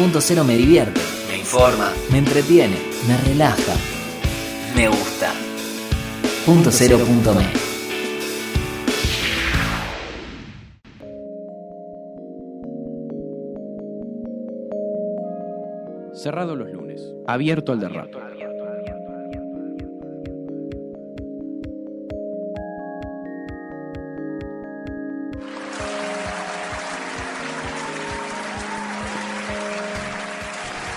Punto cero me divierte, me informa, me entretiene, me relaja, me gusta. Punto cero punto me. Cerrado los lunes, abierto al de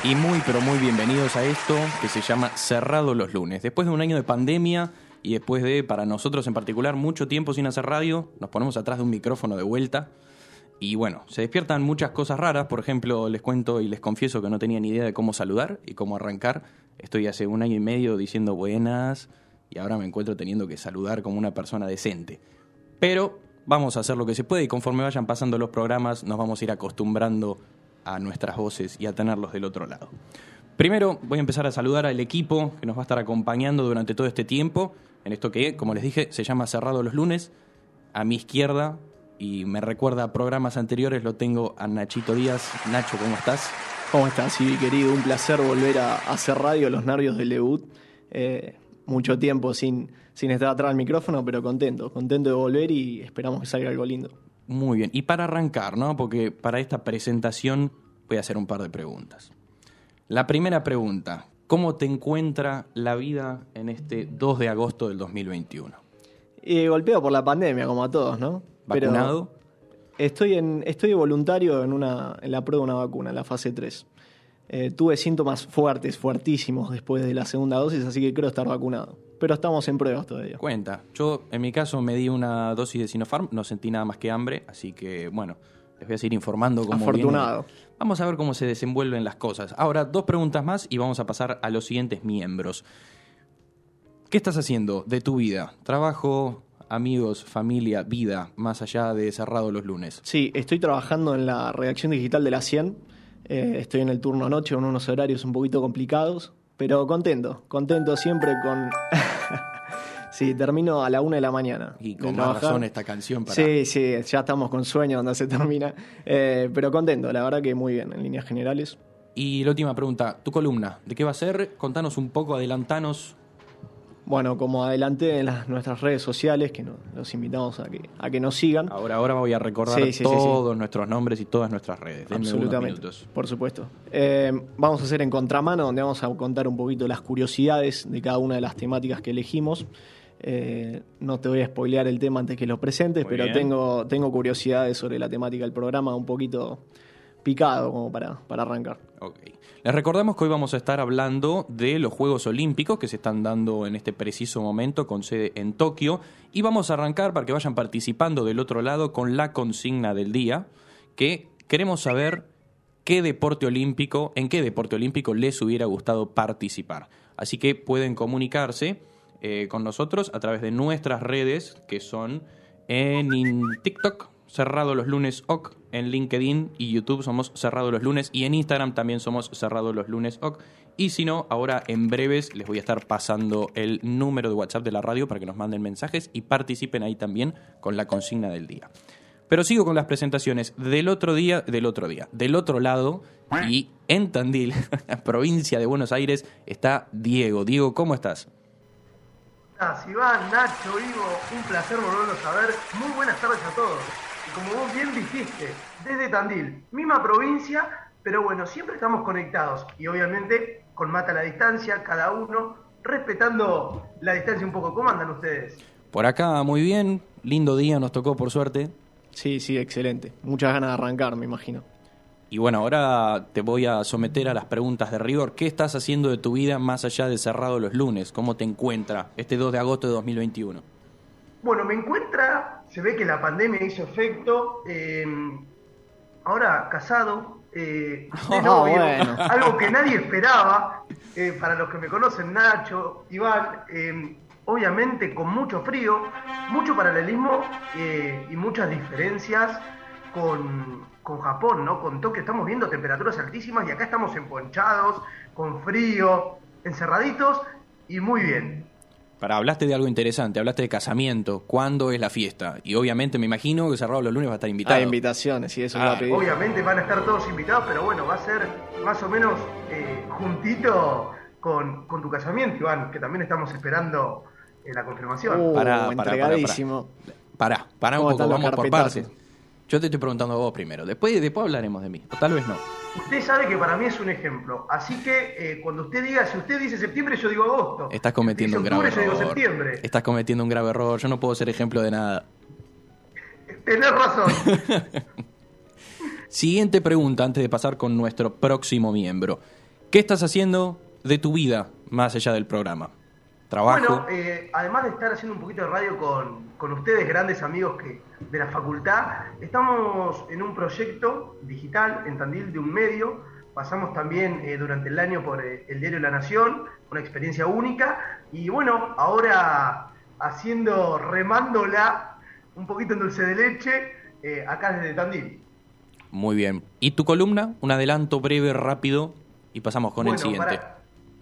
Y muy pero muy bienvenidos a esto que se llama Cerrado los lunes. Después de un año de pandemia y después de, para nosotros en particular, mucho tiempo sin hacer radio, nos ponemos atrás de un micrófono de vuelta. Y bueno, se despiertan muchas cosas raras. Por ejemplo, les cuento y les confieso que no tenía ni idea de cómo saludar y cómo arrancar. Estoy hace un año y medio diciendo buenas y ahora me encuentro teniendo que saludar como una persona decente. Pero vamos a hacer lo que se puede y conforme vayan pasando los programas nos vamos a ir acostumbrando a nuestras voces y a tenerlos del otro lado. Primero voy a empezar a saludar al equipo que nos va a estar acompañando durante todo este tiempo en esto que, como les dije, se llama Cerrado los lunes. A mi izquierda, y me recuerda a programas anteriores, lo tengo a Nachito Díaz. Nacho, ¿cómo estás? ¿Cómo estás, Ibi, querido? Un placer volver a hacer radio, los nervios del debut. Eh, mucho tiempo sin, sin estar atrás del micrófono, pero contento, contento de volver y esperamos que salga algo lindo. Muy bien. Y para arrancar, ¿no? Porque para esta presentación voy a hacer un par de preguntas. La primera pregunta, ¿cómo te encuentra la vida en este 2 de agosto del 2021? Y golpeado por la pandemia, como a todos, ¿no? Pero ¿Vacunado? estoy, en, estoy voluntario en, una, en la prueba de una vacuna, en la fase 3. Eh, tuve síntomas fuertes, fuertísimos después de la segunda dosis, así que creo estar vacunado. Pero estamos en pruebas todavía. Cuenta. Yo, en mi caso, me di una dosis de Sinopharm, no sentí nada más que hambre, así que, bueno, les voy a seguir informando cómo Afortunado. viene. Vamos a ver cómo se desenvuelven las cosas. Ahora, dos preguntas más y vamos a pasar a los siguientes miembros. ¿Qué estás haciendo de tu vida? Trabajo, amigos, familia, vida, más allá de cerrado los lunes. Sí, estoy trabajando en la redacción digital de la 100. Eh, estoy en el turno noche con unos horarios un poquito complicados, pero contento, contento siempre con... sí, termino a la una de la mañana. Y con más razón esta canción para... Sí, sí, ya estamos con sueño cuando se termina, Eh, pero contento, la verdad que muy bien en líneas generales. Y la última pregunta, tu columna, ¿de qué va a ser? Contanos un poco, adelantanos. Bueno, como adelanté en las, nuestras redes sociales, que no- los invitamos a que, a que nos sigan. Ahora, ahora voy a recordar Sí, sí, sí, todos nuestros nombres y todas nuestras redes. Denme Absolutamente, por supuesto. Eh, vamos a hacer en contramano, donde vamos a contar un poquito las curiosidades de cada una de las temáticas que elegimos. Eh, no te voy a spoilear el tema antes que lo presentes, Muy pero bien. tengo, tengo curiosidades sobre la temática del programa, un poquito picado como para, para arrancar. Ok. Les recordamos que hoy vamos a estar hablando de los Juegos Olímpicos que se están dando en este preciso momento con sede en Tokio y vamos a arrancar para que vayan participando del otro lado con la consigna del día que queremos saber qué deporte olímpico, en qué deporte olímpico les hubiera gustado participar. Así que pueden comunicarse eh, con nosotros a través de nuestras redes que son en TikTok, Cerrado los lunes OK, en LinkedIn y YouTube somos Cerrado los lunes y en Instagram también somos Cerrado los lunes OK. Y si no, ahora en breves les voy a estar pasando el número de WhatsApp de la radio para que nos manden mensajes y participen ahí también con la consigna del día. Pero sigo con las presentaciones del otro día, del otro día, del otro lado y en Tandil, provincia de Buenos Aires, está Diego. Diego, ¿cómo estás? Iván, Nacho, Ivo, un placer volverlos a ver. Muy buenas tardes a todos. Y como vos bien dijiste, desde Tandil, misma provincia, pero bueno, siempre estamos conectados. Y obviamente con mata a la distancia, cada uno respetando la distancia un poco. ¿Cómo andan ustedes? Por acá muy bien, lindo día nos tocó por suerte. Sí, sí, excelente. Muchas ganas de arrancar, me imagino. Y bueno, ahora te voy a someter a las preguntas de rigor. ¿Qué estás haciendo de tu vida más allá de cerrado los lunes? ¿Cómo te encuentra este 2 de agosto de 2021? Bueno, me encuentra, se ve que la pandemia hizo efecto. eh, ahora casado, eh, de novio, bueno. algo que nadie esperaba. eh, para los que me conocen, Nacho, Iván, eh, obviamente con mucho frío, mucho paralelismo y muchas diferencias con, con Japón, ¿no? Con Tokio estamos viendo temperaturas altísimas y acá estamos emponchados, con frío, encerraditos y muy bien. Para, hablaste de algo interesante, hablaste de casamiento. ¿Cuándo es la fiesta? Y obviamente me imagino que cerrado los lunes va a estar invitado. Hay invitaciones, y eso Ah, va a pedir. Obviamente van a estar todos invitados, pero bueno, va a ser más o menos eh, juntito con, con tu casamiento, Iván, que también estamos esperando eh, la confirmación. Uh, Pará, pará, pará, entregadísimo. Pará, pará un ¿Cómo poco, vamos por partes. Yo te estoy preguntando a vos primero. Después, después hablaremos de mí. O tal vez no. Usted sabe que para mí es un ejemplo, así que eh, cuando usted diga, si usted dice septiembre, yo digo agosto. Estás cometiendo un Si grave dice octubre, error. yo digo septiembre. Estás cometiendo un grave error. Yo no puedo ser ejemplo de nada. Tenés razón. Siguiente pregunta antes de pasar con nuestro próximo miembro. ¿Qué estás haciendo de tu vida más allá del programa? ¿Trabajo? Bueno, eh, además de estar haciendo un poquito de radio con, con ustedes, grandes amigos que, de la facultad, estamos en un proyecto digital en Tandil de un medio. Pasamos también eh, durante el año por eh, el diario La Nación, una experiencia única. Y bueno, ahora haciendo, remándola un poquito en dulce de leche, eh, acá desde Tandil. Muy bien. ¿Y tu columna? Un adelanto breve, rápido y pasamos con el siguiente. Para,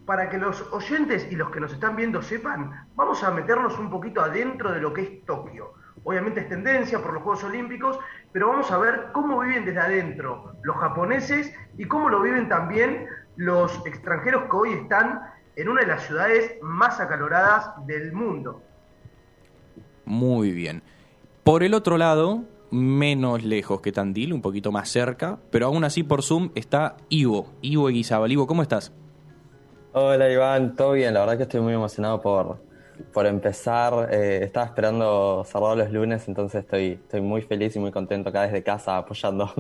para que los oyentes y los que nos están viendo sepan, vamos a meternos un poquito adentro de lo que es Tokio. Obviamente es tendencia por los Juegos Olímpicos, pero vamos a ver cómo viven desde adentro los japoneses y cómo lo viven también los extranjeros que hoy están en una de las ciudades más acaloradas del mundo. Muy bien. Por el otro lado, menos lejos que Tandil, un poquito más cerca, pero aún así por Zoom está Ivo, Ivo Eguizábal. Ivo, ¿cómo estás? Hola Iván, todo bien, la verdad que estoy muy emocionado por, por empezar. Eh, estaba esperando cerrado los lunes, entonces estoy, estoy muy feliz y muy contento acá desde casa apoyando.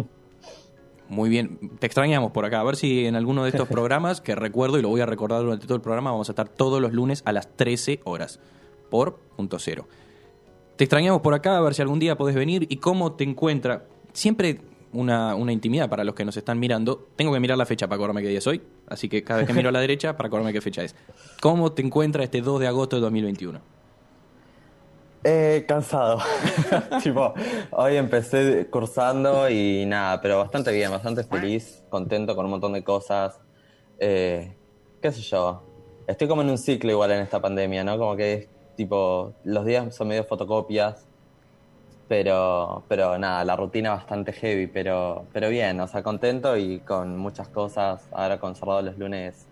Muy bien, te extrañamos por acá. A ver si en alguno de estos programas, que recuerdo y lo voy a recordar durante todo el programa, vamos a estar todos los lunes a las 13 horas por punto cero. Te extrañamos por acá, a ver si algún día podés venir y cómo te encuentra. Siempre una, una intimidad para los que nos están mirando. Tengo que mirar la fecha para acordarme qué día es hoy, así que cada vez que miro a la derecha para acordarme qué fecha es. ¿Cómo te encuentra este 2 de agosto de 2021? Eh, cansado. tipo, hoy empecé cursando y nada, pero bastante bien, bastante feliz, contento con un montón de cosas. Eh, qué sé yo. Estoy como en un ciclo igual en esta pandemia, ¿no? Como que es tipo, los días son medio fotocopias, pero, pero nada, la rutina bastante heavy, pero, pero bien, o sea, contento y con muchas cosas. Ahora con cerrado los lunes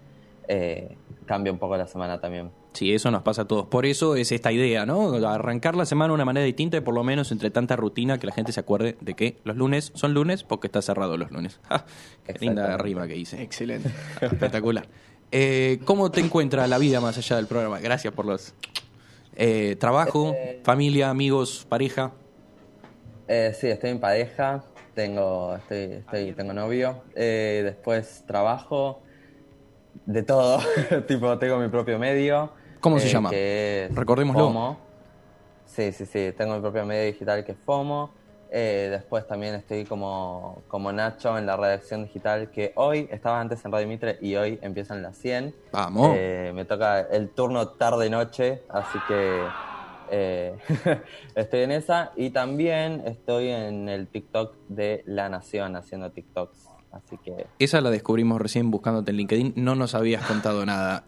eh, cambia un poco la semana también. Sí, eso nos pasa a todos. Por eso es esta idea, ¿no? Arrancar la semana de una manera distinta y por lo menos entre tanta rutina que la gente se acuerde de que los lunes son lunes porque está cerrado los lunes. ¡Ja! Qué linda rima que hice. Excelente. Espectacular. Eh, ¿Cómo te encuentra la vida más allá del programa? Gracias por los... Eh, trabajo, familia, amigos, pareja. Eh, sí, estoy en pareja, tengo, estoy, estoy, tengo novio, eh, después trabajo, de todo, tipo tengo mi propio medio. ¿Cómo se eh, llama? que es Recordémoslo. FOMO. Sí, sí, sí, tengo mi propio medio digital que es FOMO. Eh, después también estoy como, como Nacho en la redacción digital, que hoy estaba antes en Radio Mitre y hoy empiezan las 100. Vamos. Eh, me toca el turno tarde-noche, así que eh, estoy en esa. Y también estoy en el TikTok de La Nación haciendo TikToks. Así que. Esa la descubrimos recién buscándote en LinkedIn. No nos habías contado nada.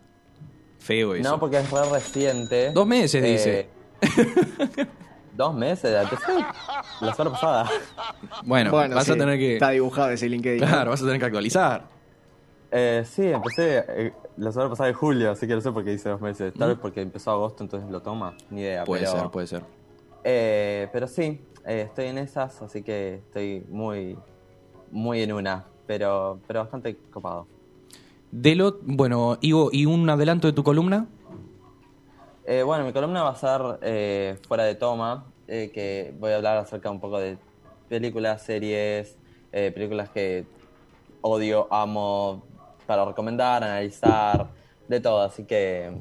Feo eso. No, porque es re reciente. Dos meses, dice. Eh, Dos meses, la semana pasada. Bueno, Bueno, vas sí, a tener que... Está dibujado ese LinkedIn. Claro, vas a tener que actualizar. Eh, sí, empecé eh, la semana pasada de julio, así que no sé por qué hice dos meses. Tal vez porque empezó agosto, entonces lo toma. Ni idea. Puede pero, ser, puede ser. Eh, pero sí, eh, estoy en esas, así que estoy muy, muy en una, pero, pero bastante copado. De lo, bueno, Ivo, ¿y un adelanto de tu columna? Eh, bueno, mi columna va a ser eh, fuera de toma, que voy a hablar acerca un poco de películas, series, eh, películas que odio, amo, para recomendar, analizar, de todo, así que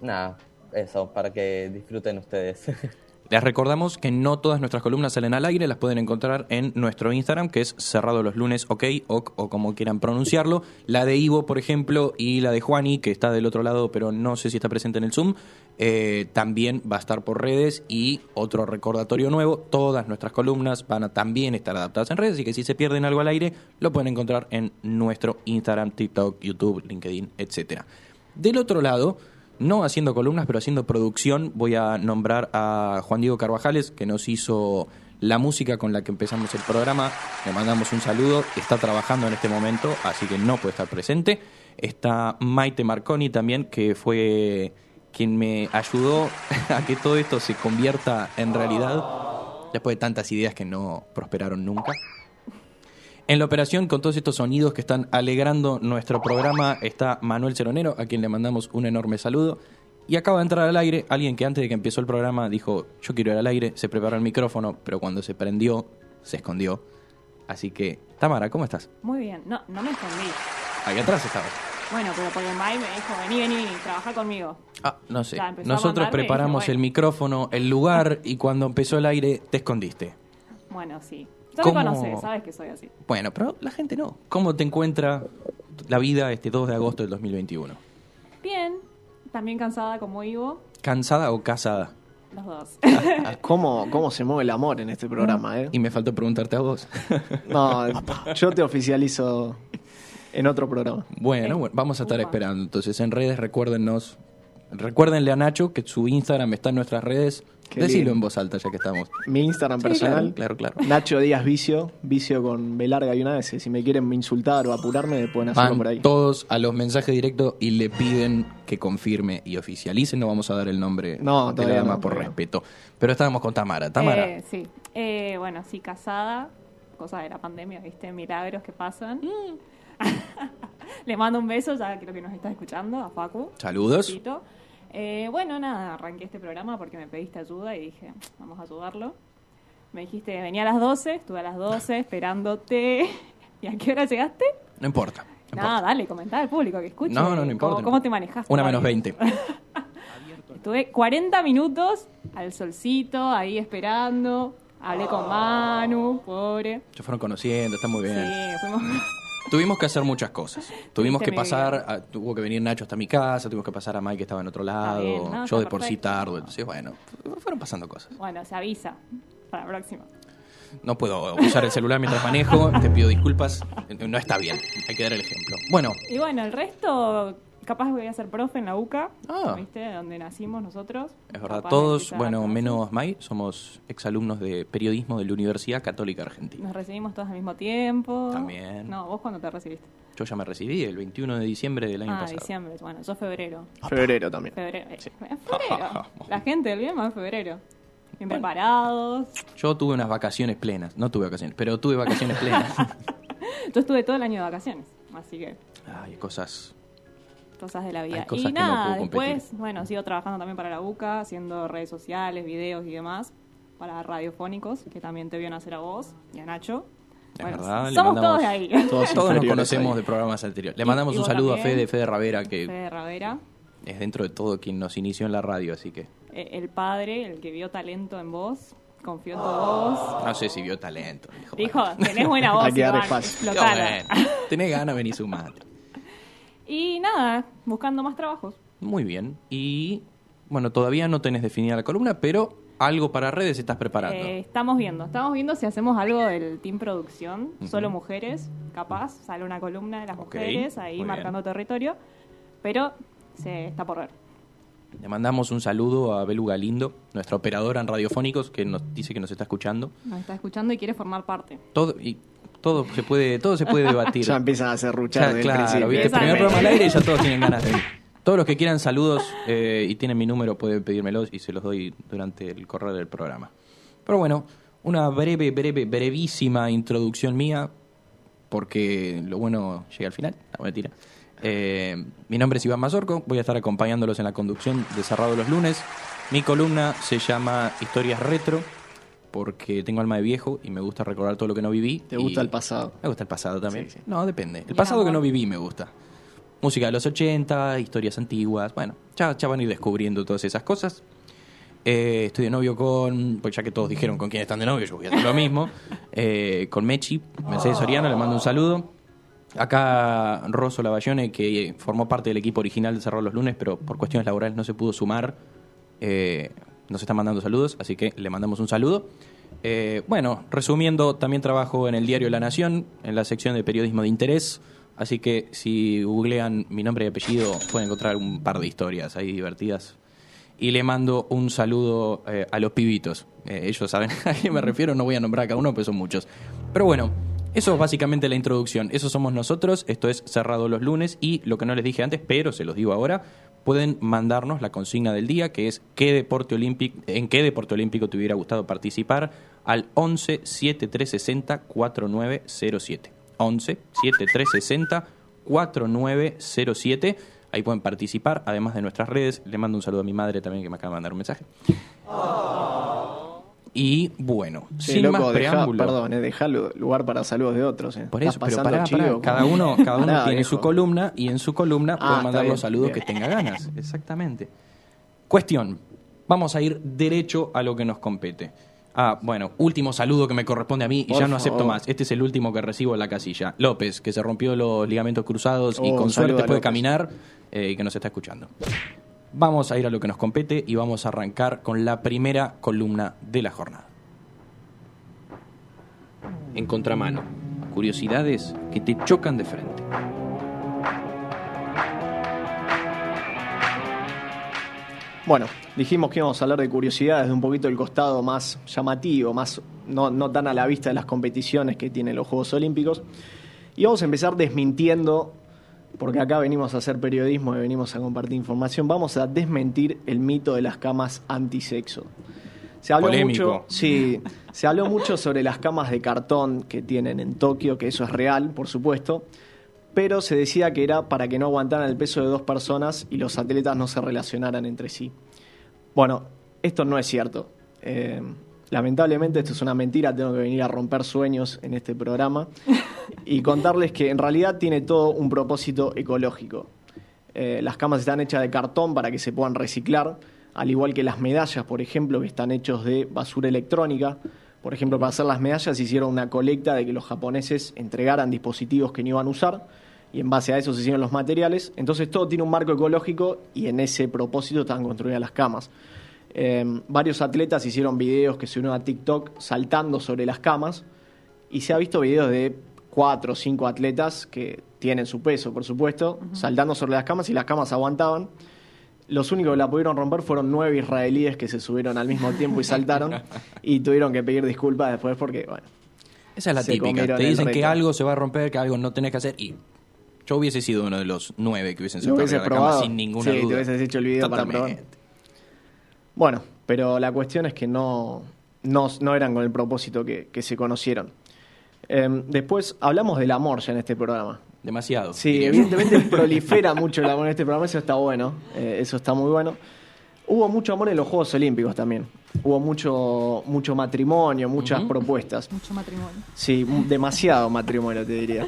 nada, eso, para que disfruten ustedes. Les recordamos que no todas nuestras columnas salen al aire, las pueden encontrar en nuestro Instagram, que es cerrado los lunes, ok, o, o como quieran pronunciarlo. La de Ivo, por ejemplo, y la de Juani, que está del otro lado, pero no sé si está presente en el Zoom, eh, también va a estar por redes. Y otro recordatorio nuevo, todas nuestras columnas van a también estar adaptadas en redes, así que si se pierden algo al aire, lo pueden encontrar en nuestro Instagram, TikTok, YouTube, LinkedIn, etcétera. Del otro lado, no haciendo columnas, pero haciendo producción. Voy a nombrar a Juan Diego Carvajales, que nos hizo la música con la que empezamos el programa. Le mandamos un saludo. Está trabajando en este momento, así que no puede estar presente. Está Maite Marconi también, que fue quien me ayudó a que todo esto se convierta en realidad, después de tantas ideas que no prosperaron nunca. En la operación, con todos estos sonidos que están alegrando nuestro programa, está Manuel Ceronero, a quien le mandamos un enorme saludo. Y acaba de entrar al aire alguien que antes de que empezó el programa dijo, yo quiero ir al aire, se preparó el micrófono, pero cuando se prendió, se escondió. Así que, Tamara, ¿cómo estás? Muy bien. No, no me escondí. Ahí atrás estaba. Bueno, pero porque Mai me dijo, vení, vení, trabaja conmigo. Ah, no sé. Nosotros preparamos el micrófono, el lugar, y cuando empezó el aire, te escondiste. Bueno, sí. Ya ¿Cómo? me conoces, sabes que soy así. Bueno, pero la gente no. ¿Cómo te encuentra la vida este 2 de agosto del 2021? Bien. También cansada como Ivo. ¿Cansada o casada? Los dos. ¿Cómo, ¿Cómo se mueve el amor en este programa, eh? Y me faltó preguntarte a vos. No, yo te oficializo en otro programa. bueno, bueno, vamos a estar esperando. Entonces, en redes, recuérdennos. Recuérdenle a Nacho que su Instagram está en nuestras redes. Qué Decilo lindo. en voz alta, ya que estamos. Mi Instagram Sí, personal, claro, claro, claro. Nacho Díaz Vicio, Vicio con B larga y una S. Si me quieren insultar o apurarme, pueden hacerlo Van por ahí. todos a los mensajes directos y le piden que confirme y oficialice. No vamos a dar el nombre No, de la todavía dama no, por no. respeto. Pero estábamos con Tamara. Tamara, Eh, sí. Eh, bueno, sí, casada. Cosa de la pandemia, ¿viste? Milagros que pasan. Le mando un beso, ya creo que nos está escuchando, a Facu. saludos. Besito. Eh, bueno, nada, arranqué este programa porque me pediste ayuda y dije, vamos a ayudarlo. Me dijiste, venía a las 12, estuve a las 12 esperándote. ¿Y a qué hora llegaste? No importa. no Nada, importa. dale, comentá al público que escuche. No, no, no importa. ¿Cómo, te manejaste? Una menos 20. Estuve 40 minutos al solcito, ahí esperando. Hablé con Manu, pobre. Se fueron conociendo, está muy bien. Sí, fuimos. Tuvimos que hacer muchas cosas. Tuvimos que pasar, a- tuvo que venir Nacho hasta mi casa, tuvimos que pasar a Mike que estaba en otro lado, bien, no, yo de por sí tardo. Entonces, bueno, fueron pasando cosas. Bueno, se avisa para la próxima. No puedo usar el celular mientras manejo, te pido disculpas. No está bien, hay que dar el ejemplo. Bueno, Y bueno, el resto, capaz voy a ser profe en la UCA, Ah. ¿viste? Donde nacimos nosotros. es verdad, Capaz todos, bueno, menos May, somos exalumnos de periodismo de la Universidad Católica Argentina. Nos recibimos todos al mismo tiempo. También. No, vos cuando te recibiste. Yo ya me recibí el 21 de diciembre del año ah, pasado. diciembre. Bueno, yo febrero. Febrero también. Febrero. eh, febrero. la gente del bien va en febrero. Bien preparados. Yo tuve unas vacaciones plenas, no tuve vacaciones, pero tuve vacaciones plenas. Yo estuve todo el año de vacaciones. Así que Ay, cosas. Cosas de la vida. Y no nada, después, bueno, sigo trabajando también para la UCA, haciendo redes sociales, videos y demás, para radiofónicos, que también te vieron hacer a vos y a Nacho. Es Bueno, verdad, somos mandamos- todos de ahí. Todos Todos nos conocemos ahí. de programas anteriores. Le mandamos y un saludo a. Fede, Fede Ravera, que Fede Ravera, es dentro de todo quien nos inició en la radio, así que eh, el padre, el que vio talento en vos, confió en tu voz. no sé si vio talento. Dijo, Dijo, tenés buena voz, Hay que dar Iván, espacio. explotala". Bueno, tenés ganas, vení sumate. Y nada, buscando más trabajos. Muy bien. Y bueno, todavía no tenés definida la columna, pero algo para redes estás preparando. Eh, estamos viendo, estamos viendo si hacemos algo del team producción, solo mujeres, capaz, sale una columna de las mujeres ahí bien. marcando territorio, pero se está por ver. Le mandamos un saludo a Belu Galindo, nuestra operadora en Radiofónicos, que nos dice que nos está escuchando. Nos está escuchando y quiere formar parte. Todo, y todo se puede, todo se puede debatir. Ya empiezan a hacer Ya, el claro, principio. ¿viste? Empiezan Primer programa al aire y ya todos tienen ganas de ir. Todos los que quieran saludos eh, y tienen mi número pueden pedírmelos y se los doy durante el correo del programa. Pero bueno, una breve, breve, brevísima introducción mía, porque lo bueno llega al final. No, mentira. Eh, mi nombre es Iván Mazorco, voy a estar acompañándolos en la conducción de Cerrado los lunes. Mi columna se llama Historias Retro, porque tengo alma de viejo y me gusta recordar todo lo que no viví. Te gusta el pasado. me gusta el pasado también. Sí, sí. No, depende. El pasado que no viví me gusta. Música de los 80, historias antiguas. Bueno, ya, ya van a ir descubriendo todas esas cosas. Eh, estoy de novio con, pues ya que todos dijeron con quién están de novio, yo voy a hacer lo mismo. Eh, con Mechi, Mercedes Soriano, le mando un saludo. Acá Rosso Lavallone, que formó parte del equipo original de Cerrar los Lunes, pero por cuestiones laborales no se pudo sumar. Eh, nos está mandando saludos, así que le mandamos un saludo. Eh, bueno, resumiendo, también trabajo en el diario La Nación, en la sección de periodismo de interés, Así que si googlean mi nombre y apellido, pueden encontrar un par de historias ahí divertidas. Y le mando un saludo eh, a los pibitos. Eh, ellos saben a quién me refiero, no voy a nombrar a cada uno, pero son muchos. Pero bueno, eso es básicamente la introducción. Eso somos nosotros. Esto es cerrado los lunes. Y lo que no les dije antes, pero se los digo ahora, pueden mandarnos la consigna del día, que es ¿qué deporte olímpico, en qué deporte olímpico te hubiera gustado participar al 11 7360 4907. 11 7360 4907. Ahí pueden participar, además de nuestras redes. Le mando un saludo a mi madre también que me acaba de mandar un mensaje. Y bueno, Sí, sin loco, más deja- preámbulo. perdón, eh, deja lu- lugar para saludos de otros. eh. Por eso, pero pará, chivo, pará. cada uno, cada uno Pará, tiene su columna y en su columna Ah, puede está mandar los saludos bien. que tenga ganas. Exactamente. Cuestión. Vamos a ir derecho a lo que nos compete. Ah, bueno, último saludo que me corresponde a mí y ya no acepto favor. más. Este es el último que recibo en la casilla. López, que se rompió los ligamentos cruzados y Oh, con suerte puede caminar eh, y que nos está escuchando. Vamos a ir a lo que nos compete y vamos a arrancar con la primera columna de la jornada. En contramano, curiosidades que te chocan de frente. Bueno, dijimos que íbamos a hablar de curiosidades de un poquito el costado más llamativo, más no, no tan a la vista de las competiciones que tienen los Juegos Olímpicos. Y vamos a empezar desmintiendo, porque acá venimos a hacer periodismo y venimos a compartir información, vamos a desmentir el mito de las camas antisexo. Se habló Polémico. mucho, sí, se habló mucho sobre las camas de cartón que tienen en Tokio, que eso es real, por supuesto, pero se decía que era para que no aguantaran el peso de dos personas y los atletas no se relacionaran entre sí. Bueno, esto no es cierto. Eh, lamentablemente esto es una mentira, tengo que venir a romper sueños en este programa y contarles que en realidad tiene todo un propósito ecológico. Eh, las camas están hechas de cartón para que se puedan reciclar, al igual que las medallas, por ejemplo, que están hechos de basura electrónica. Por ejemplo, para hacer las medallas hicieron una colecta de que los japoneses entregaran dispositivos que no iban a usar y en base a eso se hicieron los materiales. Entonces todo tiene un marco ecológico y en ese propósito están construidas las camas. Eh, varios atletas hicieron videos que se unieron a TikTok saltando sobre las camas y se ha visto videos de cuatro o cinco atletas que tienen su peso, por supuesto, saltando sobre las camas y las camas aguantaban. Los únicos que la pudieron romper fueron nueve israelíes que se subieron al mismo tiempo y saltaron y tuvieron que pedir disculpas después porque, bueno, Esa es la típica. Te dicen que algo se va a romper, que algo no tenés que hacer y yo hubiese sido uno de los nueve que hubiesen saltado de la cama sin ninguna sí, duda. te hubieses hecho el video para probar. Bueno, pero la cuestión es que no, no, no eran con el propósito que, que se conocieron. Eh, después hablamos del amor ya en este programa. Demasiado. Sí, evidentemente prolifera mucho el amor en este programa, eso está bueno, eh, eso está muy bueno. Hubo mucho amor en los Juegos Olímpicos también. Hubo mucho, mucho matrimonio, muchas propuestas. Mucho matrimonio. Sí, demasiado matrimonio, te diría.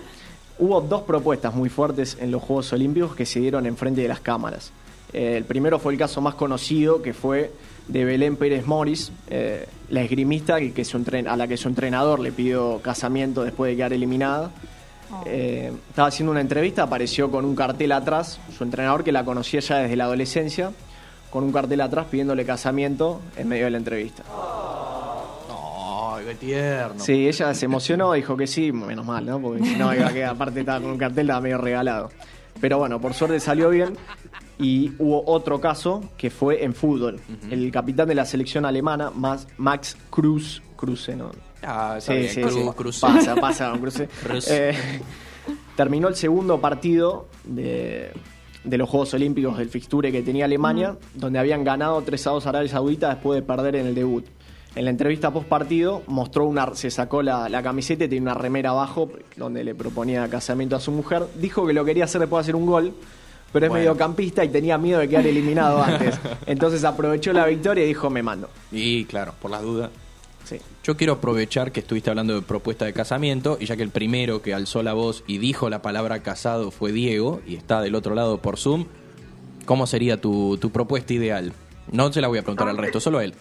Hubo dos propuestas muy fuertes en los Juegos Olímpicos que se dieron enfrente de las cámaras. Eh, el primero fue el caso más conocido, que fue de Belén Pérez Morris, eh, la esgrimista que, que su entren- a la que su entrenador le pidió casamiento después de quedar eliminada. Oh. Eh, estaba haciendo una entrevista, apareció con un cartel atrás, su entrenador que la conocía ya desde la adolescencia, con un cartel atrás pidiéndole casamiento en medio de la entrevista. Ay, qué tierno. Sí, ella se emocionó, dijo que sí, menos mal, ¿no? Porque si no, iba a quedar, aparte estaba con un cartel, estaba medio regalado. Pero bueno, por suerte salió bien. Y hubo otro caso que fue en fútbol. El capitán de la selección alemana, Max, Cruz, Cruce, ¿no? Ah, Sí, bien. sí, Cruz, sí. Cruz. Pasa, pasa, don Cruce. Cruz. Eh, terminó el segundo partido de, de los Juegos Olímpicos del fixture que tenía Alemania, donde habían ganado 3 a 2 a Arabia Saudita después de perder en el debut. En la entrevista post partido mostró una, se sacó la, la camiseta y tenía una remera abajo donde le proponía casamiento a su mujer. Dijo que lo quería hacer después de hacer un gol, pero es Bueno. mediocampista y tenía miedo de quedar eliminado antes. Entonces aprovechó la victoria y dijo me mando. Y claro, por las dudas. Sí. Yo quiero aprovechar que estuviste hablando de propuesta de casamiento y ya que el primero que alzó la voz y dijo la palabra casado fue Diego y está del otro lado por Zoom, ¿cómo sería tu, tu propuesta ideal? No se la voy a preguntar al resto, solo a él.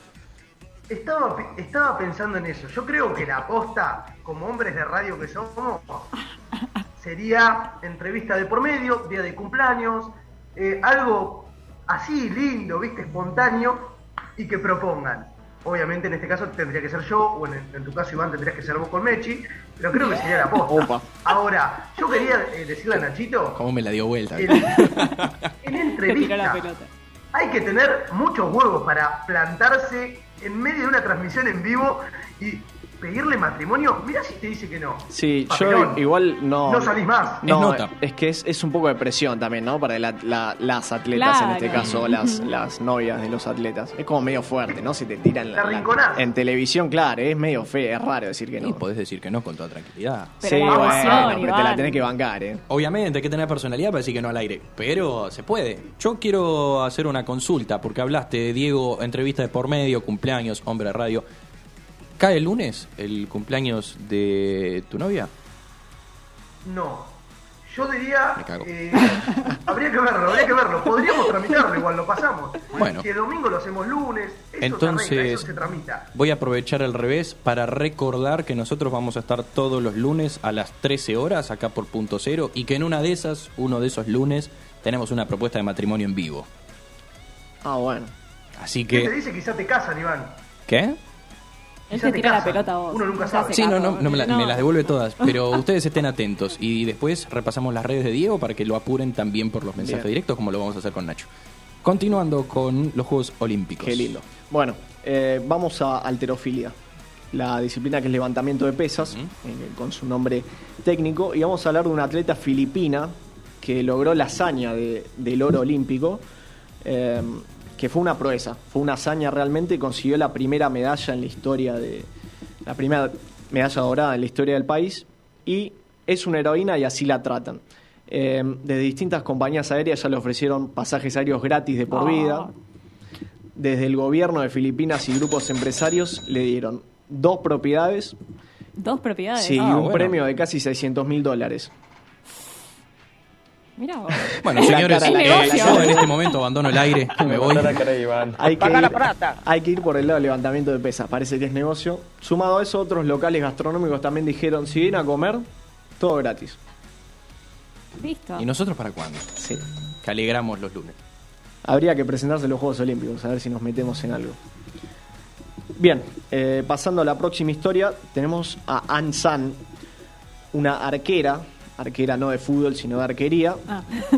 Estaba, estaba pensando en eso. Yo creo que la aposta, como hombres de radio que somos, sería entrevista de por medio, día de cumpleaños, eh, algo así lindo, viste, espontáneo, y que propongan. Obviamente en este caso tendría que ser yo, o en, en tu caso Iván tendrías que ser vos con Mechi, pero creo que sería la posta. Opa. Ahora, yo quería eh, decirle a Nachito, ¿Cómo me la dio vuelta? en, entrevista hay que tener muchos huevos para plantarse en medio de una transmisión en vivo y pedirle matrimonio. Mirá si te dice que no. Sí, Papelón. yo igual no. No salís más. No, Es nota. es que es, es un poco de presión también, ¿no? Para la- la- las atletas en este caso, las, las novias de los atletas. Es como medio fuerte, ¿no? Si te tiran La rinconás. en televisión, claro, es medio feo, es raro decir que no. Y podés decir que no con toda tranquilidad. Pero sí, la bueno, emoción, pero te la tenés que bancar, ¿eh? Obviamente hay que tener personalidad para decir que no al aire, pero se puede. Yo quiero hacer una consulta, porque hablaste, Diego, entrevista de por medio, cumpleaños, hombre de radio. ¿Cae el lunes el cumpleaños de tu novia? No. Yo diría. Me cago. eh, habría que verlo, habría que verlo. Podríamos tramitarlo, igual lo pasamos. Bueno. Si el domingo lo hacemos lunes, eso se arregla, Entonces, eso se tramita. voy a aprovechar el revés para recordar que nosotros vamos a estar todos los lunes a las 13 horas acá por Punto Cero y que en una de esas, uno de esos lunes, tenemos una propuesta de matrimonio en vivo. Ah, bueno. Así ¿Qué te que... dice? Quizá te casan, Iván. ¿Qué? Él Quizá te te tira la casan. pelota a vos. Uno nunca sabe. Sí, no, no, no me, la- No. me las devuelve todas, pero ustedes estén atentos y después repasamos las redes de Diego para que lo apuren también por los mensajes Bien. directos como lo vamos a hacer con Nacho. Continuando con los Juegos Olímpicos. Qué lindo. Bueno, eh, vamos a alterofilia, la disciplina que es levantamiento de pesas, eh, con su nombre técnico, y vamos a hablar de una atleta filipina que logró la hazaña de- del oro olímpico, eh, que fue una proeza, fue una hazaña realmente, consiguió la primera medalla en la historia de la primera medalla dorada en la historia del país y es una heroína y así la tratan. Eh, desde distintas compañías aéreas ya le ofrecieron pasajes aéreos gratis de por Ah. vida. Desde el gobierno de Filipinas y grupos empresarios le dieron dos propiedades Dos propiedades. sí, y Ah, un bueno. premio de casi 600 mil dólares. Mira vos. Bueno, La señores, cara, eh, yo en este momento abandono el aire, me voy. Hay que, ir, hay que ir por el lado del levantamiento de pesas, parece que es negocio. Sumado a eso, otros locales gastronómicos también dijeron, si vienen a comer, todo gratis. Listo. ¿Y nosotros para cuándo? Sí. Que alegramos los lunes. Habría que presentarse en los Juegos Olímpicos, a ver si nos metemos en algo. Bien, eh, pasando a la próxima historia, tenemos a An San, una arquera, arquera no de fútbol, sino de arquería, Ah.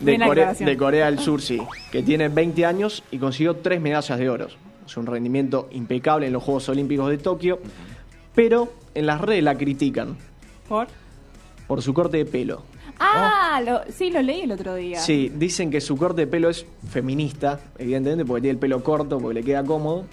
de, Corea, aclaración. de Corea del Sur, sí, que tiene 20 años y consiguió tres medallas de oro. Es un rendimiento impecable en los Juegos Olímpicos de Tokio, pero en las redes la critican ¿Por? por su corte de pelo. Ah, lo, sí, lo leí el otro día. Sí, dicen que su corte de pelo es feminista, evidentemente, porque tiene el pelo corto, porque le queda cómodo,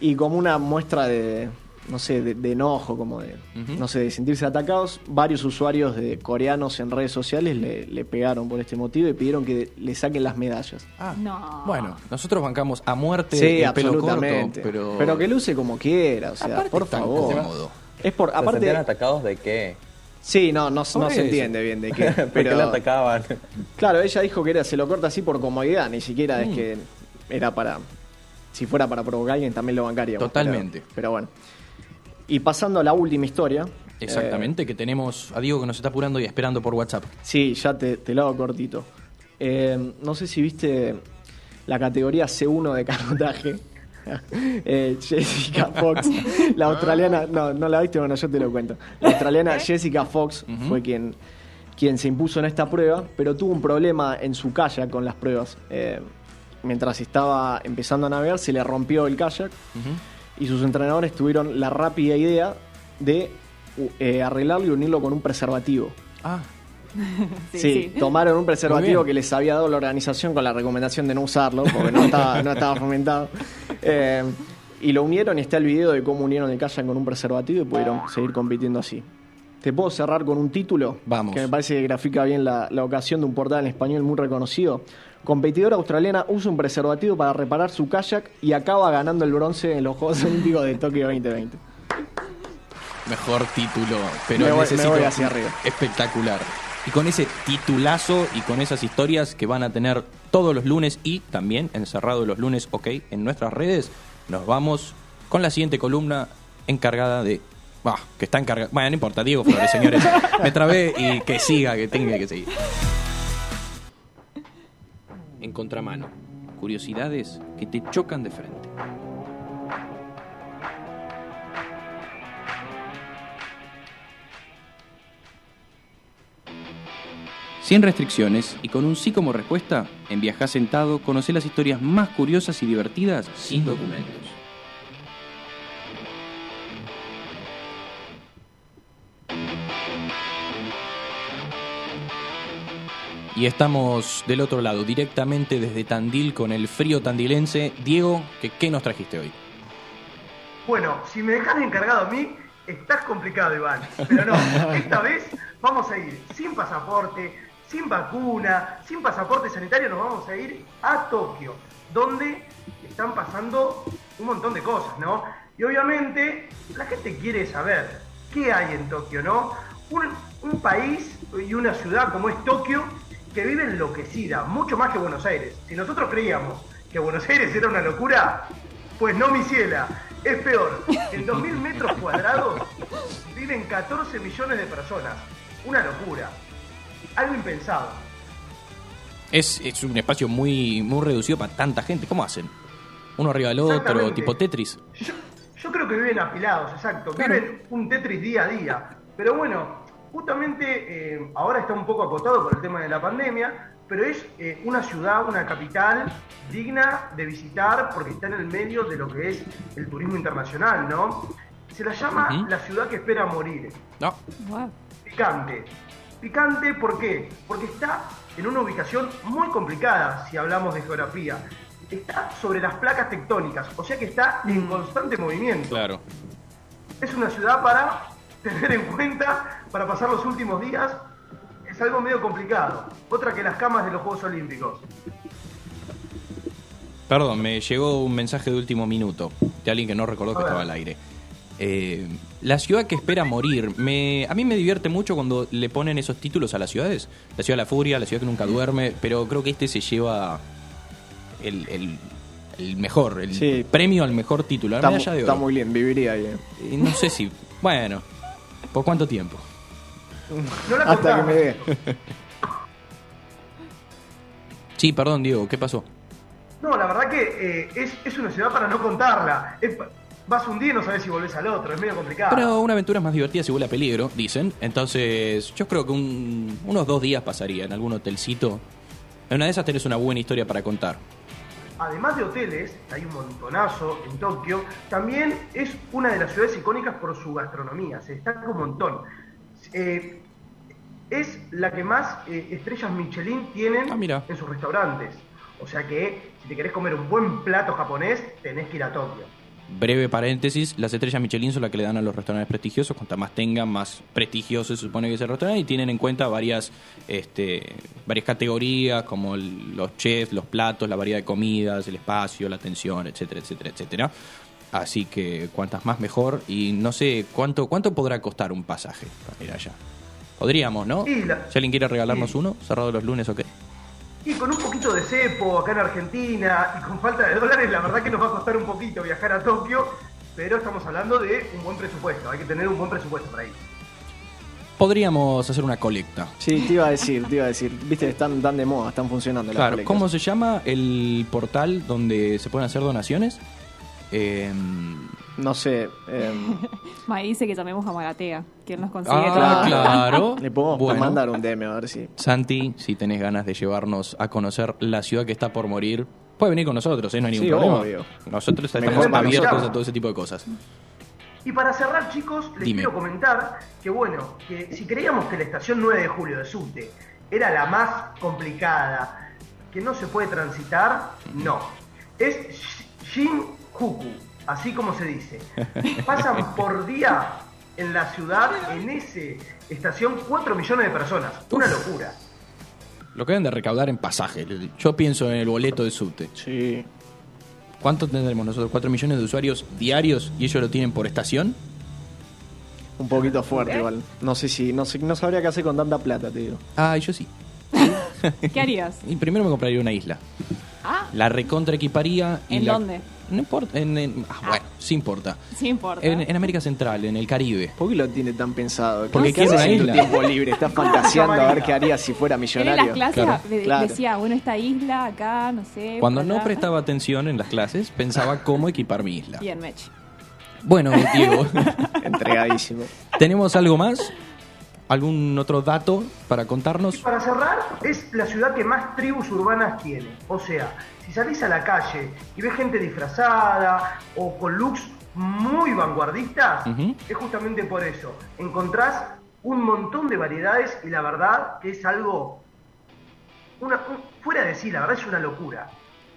y como una muestra de, no sé, de, de enojo, como de, no sé, de sentirse atacados, varios usuarios de coreanos en redes sociales le, le pegaron por este motivo y pidieron que le saquen las medallas. Ah, No. Bueno, nosotros bancamos a muerte Sí, el pelo corto, absolutamente. pero... que luce como quiera, o sea, Aparte por favor. cómodo. Es por, ¿Se aparte, sentían atacados de qué? sí, no, no, no se entiende bien de qué, ¿Por qué le pero atacaban? Claro, ella dijo que era, se lo corta así por comodidad, ni siquiera es Mm. que era para. Si fuera para provocar a alguien, también lo bancaría. Totalmente. Pero, pero bueno. Y pasando a la última historia. Exactamente, que tenemos a Diego que nos está apurando y esperando por WhatsApp. eh, sí, ya te, te lo hago cortito. Eh, no sé si viste la categoría C1 de canotaje. Eh, Jessica Fox, la australiana, no, no la viste, bueno, yo te lo cuento. La australiana Jessica Fox fue quien, quien se impuso en esta prueba, pero tuvo un problema en su kayak con las pruebas. Eh, mientras estaba empezando a navegar, se le rompió el kayak y sus entrenadores tuvieron la rápida idea de eh, arreglarlo y unirlo con un preservativo. Ah, Sí, Sí, sí. tomaron un preservativo que les había dado la organización con la recomendación de no usarlo, porque no estaba, no estaba fomentado. Eh, y lo unieron y está el video de cómo unieron el kayak con un preservativo y pudieron seguir compitiendo así. ¿Te puedo cerrar con un título? Vamos. Que me parece que grafica bien la, la ocasión de un portal en español muy reconocido. Competidora australiana usa un preservativo para reparar su kayak y acaba ganando el bronce en los Juegos Olímpicos de Tokio 2020. mejor título, pero Me voy- me necesito voy hacia arriba. espectacular. Y con ese titulazo y con esas historias que van a tener todos los lunes y también encerrado los lunes, ok, en nuestras redes, nos vamos con la siguiente columna encargada de... Bah, que está encargado. Bueno, no importa, Diego Flores, señores. Me trabé y que siga, que tenga que seguir. En contramano, curiosidades que te chocan de frente. Sin restricciones y con un sí como respuesta, en Viajá Sentado conocé las historias más curiosas y divertidas sin documentos. Y estamos del otro lado, directamente desde Tandil con el frío tandilense. Diego, ¿qué, qué nos trajiste hoy? Bueno, si me dejas encargado a mí, estás complicado, Iván. Pero no, esta vez vamos a ir sin pasaporte, sin vacuna, sin pasaporte sanitario, nos vamos a ir a Tokio, donde están pasando un montón de cosas, ¿no? Y obviamente la gente quiere saber qué hay en Tokio, ¿no? Un, un país y una ciudad como es Tokio que vive enloquecida, mucho más que Buenos Aires. Si nosotros creíamos que Buenos Aires era una locura, pues no, mi ciela, es peor. En 2.000 metros cuadrados viven 14 millones de personas. Una locura. Algo impensado. Es, es un espacio muy, muy reducido para tanta gente. ¿Cómo hacen? Uno arriba del otro, tipo Tetris. Yo, yo creo que viven apilados, exacto. Claro. Viven un Tetris día a día. Pero bueno, justamente eh, ahora está un poco acotado por el tema de la pandemia, pero es eh, una ciudad, una capital digna de visitar porque está en el medio de lo que es el turismo internacional, ¿no? Se la llama la ciudad que espera morir. No. Wow. Picante. Picante, ¿por qué? Porque está en una ubicación muy complicada si hablamos de geografía. Está sobre las placas tectónicas, o sea que está en constante movimiento. Claro. Es una ciudad para tener en cuenta, para pasar los últimos días. Es algo medio complicado. Otra que las camas de los Juegos Olímpicos. Perdón, me llegó un mensaje de último minuto de alguien que no recordó que estaba al aire. Eh, la ciudad que espera morir. Me, a mí me divierte mucho cuando le ponen esos títulos a las ciudades. La ciudad de la furia, la ciudad que nunca duerme. Pero creo que este se lleva el, el- el mejor, el Sí. premio al mejor título. La Está, mu- medalla de está oro. muy bien, viviría ahí. eh. Y no sé si. Bueno, ¿por cuánto tiempo? No la Hasta que me dé. Sí, perdón, Diego, ¿qué pasó? No, la verdad que eh, es, es una ciudad para no contarla. Es vas un día y no sabes si volvés al otro. Es medio complicado. Pero una aventura es más divertida si huele a peligro, dicen. Entonces, yo creo que un- unos dos días pasaría en algún hotelcito. En una de esas tenés una buena historia para contar. Además de hoteles, hay un montonazo en Tokio, también es una de las ciudades icónicas por su gastronomía, se destaca un montón. Eh, es la que más eh, estrellas Michelin tienen Ah, en sus restaurantes. O sea que si te querés comer un buen plato japonés, tenés que ir a Tokio. Breve paréntesis, las estrellas Michelin son las que le dan a los restaurantes prestigiosos. Cuanta más tengan, más prestigioso se supone que es el restaurante. Y tienen en cuenta varias, este, varias categorías, como el- los chefs, los platos, la variedad de comidas, el espacio, la atención, etcétera, etcétera, etcétera. Así que cuantas más mejor. Y no sé, ¿cuánto, cuánto podrá costar un pasaje para ir allá? Podríamos, ¿no? Si alguien quiere regalarnos uno, cerrado los lunes, ok. Y con un poquito de cepo acá en Argentina y con falta de dólares, la verdad que nos va a costar un poquito viajar a Tokio, pero estamos hablando de un buen presupuesto, hay que tener un buen presupuesto para ir. Podríamos hacer una colecta. Sí, te iba a decir, te iba a decir. Viste, están tan de moda, están funcionando las Claro, colectas. ¿cómo se llama el portal donde se pueden hacer donaciones? Eh, No sé. Mae dice que llamemos a Maratea, que él nos consigue ah, todo. claro. le podemos Bueno, mandar un DM a ver si. Santi, si tenés ganas de llevarnos a conocer la ciudad que está por morir, puede venir con nosotros, ¿eh? no hay ningún Sí, problema. obvio. Nosotros estamos abiertos a todo ese tipo de cosas. Y para cerrar, chicos, les Dime. quiero comentar que, bueno, que si creíamos que la estación 9 de julio de Subte era la más complicada, que no se puede transitar, no. Es Shinjuku, así como se dice. Pasan por día en la ciudad, en esa estación, 4 millones de personas. Una locura. Lo que deben de recaudar en pasaje. Yo pienso en el boleto de subte. Sí. ¿Cuánto tendremos nosotros? ¿4 millones de usuarios diarios y ellos lo tienen por estación? Un poquito fuerte igual. No sé si. No, sé, no sabría qué hacer con tanta plata, te digo. Ah, yo sí. ¿Qué harías? Y primero me compraría una isla. Ah, La recontra equiparía. y ¿En la- dónde? No importa. En, en- ah, bueno, sí importa. sí importa. En, en América Central, en el Caribe. ¿Por qué lo tiene tan pensado? Porque ¿Qué quiere una isla. tiempo libre? Estás fantaseando a ver qué haría si fuera Él en millonario. las clases Claro. de- Claro. decía, bueno, esta isla acá, no sé. Cuando no prestaba atención en las clases, pensaba cómo equipar mi isla. Bien, Mech. Bueno, Diego, Entregadísimo. ¿tenemos algo más? ¿Algún otro dato para Y contarnos? para cerrar, es la ciudad que más tribus urbanas tiene. O sea, si salís a la calle y ves gente disfrazada o con looks muy vanguardistas, es justamente por eso. Encontrás un montón de variedades y la verdad que es algo una- un- fuera de sí, la verdad es una locura.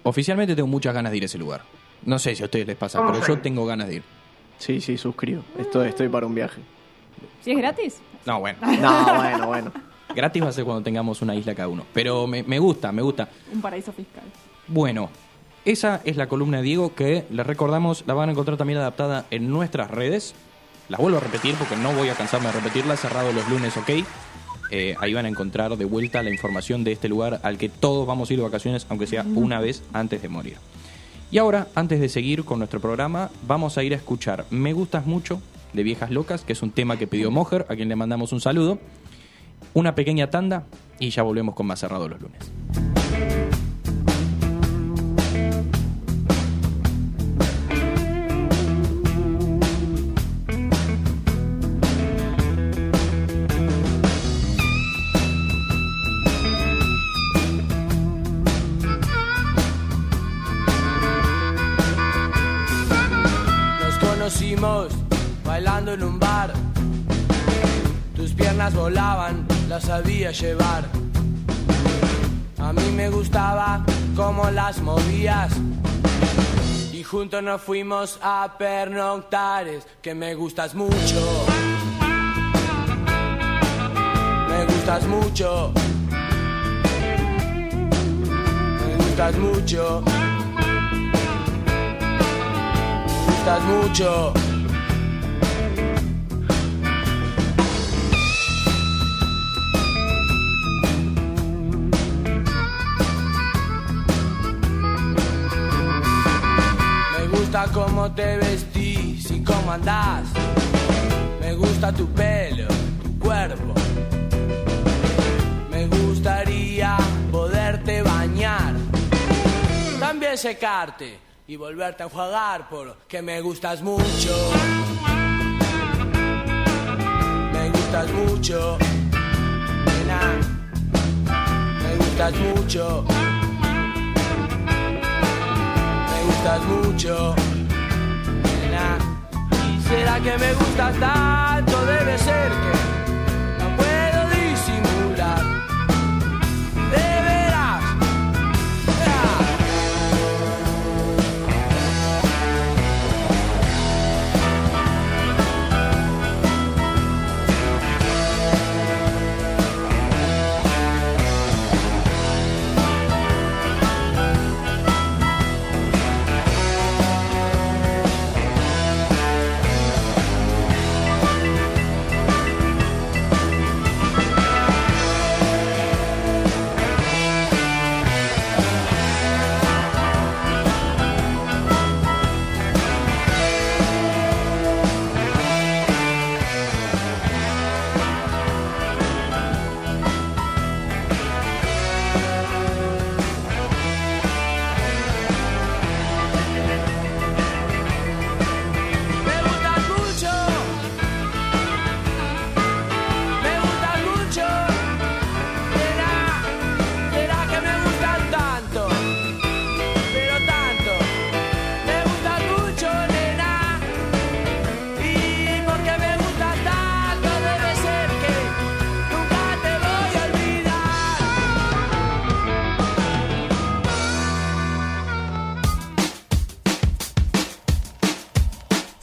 Oficialmente tengo muchas ganas de ir a ese lugar. No sé si a ustedes les pasa, Vamos pero yo tengo ganas de ir. Sí, sí, suscribo. Estoy, estoy para un viaje. ¿Si es gratis? No, bueno. No, bueno, bueno. Gratis va a ser cuando tengamos una isla cada uno. Pero me, me gusta, me gusta. Un paraíso fiscal. Bueno, esa es la columna de Diego que les recordamos, la van a encontrar también adaptada en nuestras redes. Las vuelvo a repetir porque no voy a cansarme de repetirla, cerrado los lunes, ok. Eh, ahí van a encontrar de vuelta la información de este lugar al que todos vamos a ir de vacaciones, aunque sea una vez antes de morir. Y ahora, antes de seguir con nuestro programa, vamos a ir a escuchar Me Gustas Mucho de Viejas Locas, que es un tema que pidió Mojer, a quien le mandamos un saludo. Una pequeña tanda y ya volvemos con más cerrado los lunes. Las sabía llevar. A mí me gustaba cómo las movías. Y juntos nos fuimos a pernoctares, que me gustas mucho. Me gustas mucho. Me gustas mucho. Me gustas mucho. Gusta cómo te vestís y cómo andás. Me gusta tu pelo, tu cuerpo. Me gustaría poderte bañar. También secarte y volverte a enjuagar porque me gustas mucho. Me gustas mucho. Nena. Me gustas mucho. Me gustas mucho. Nena. ¿Y será que me gustas tanto? Debe ser que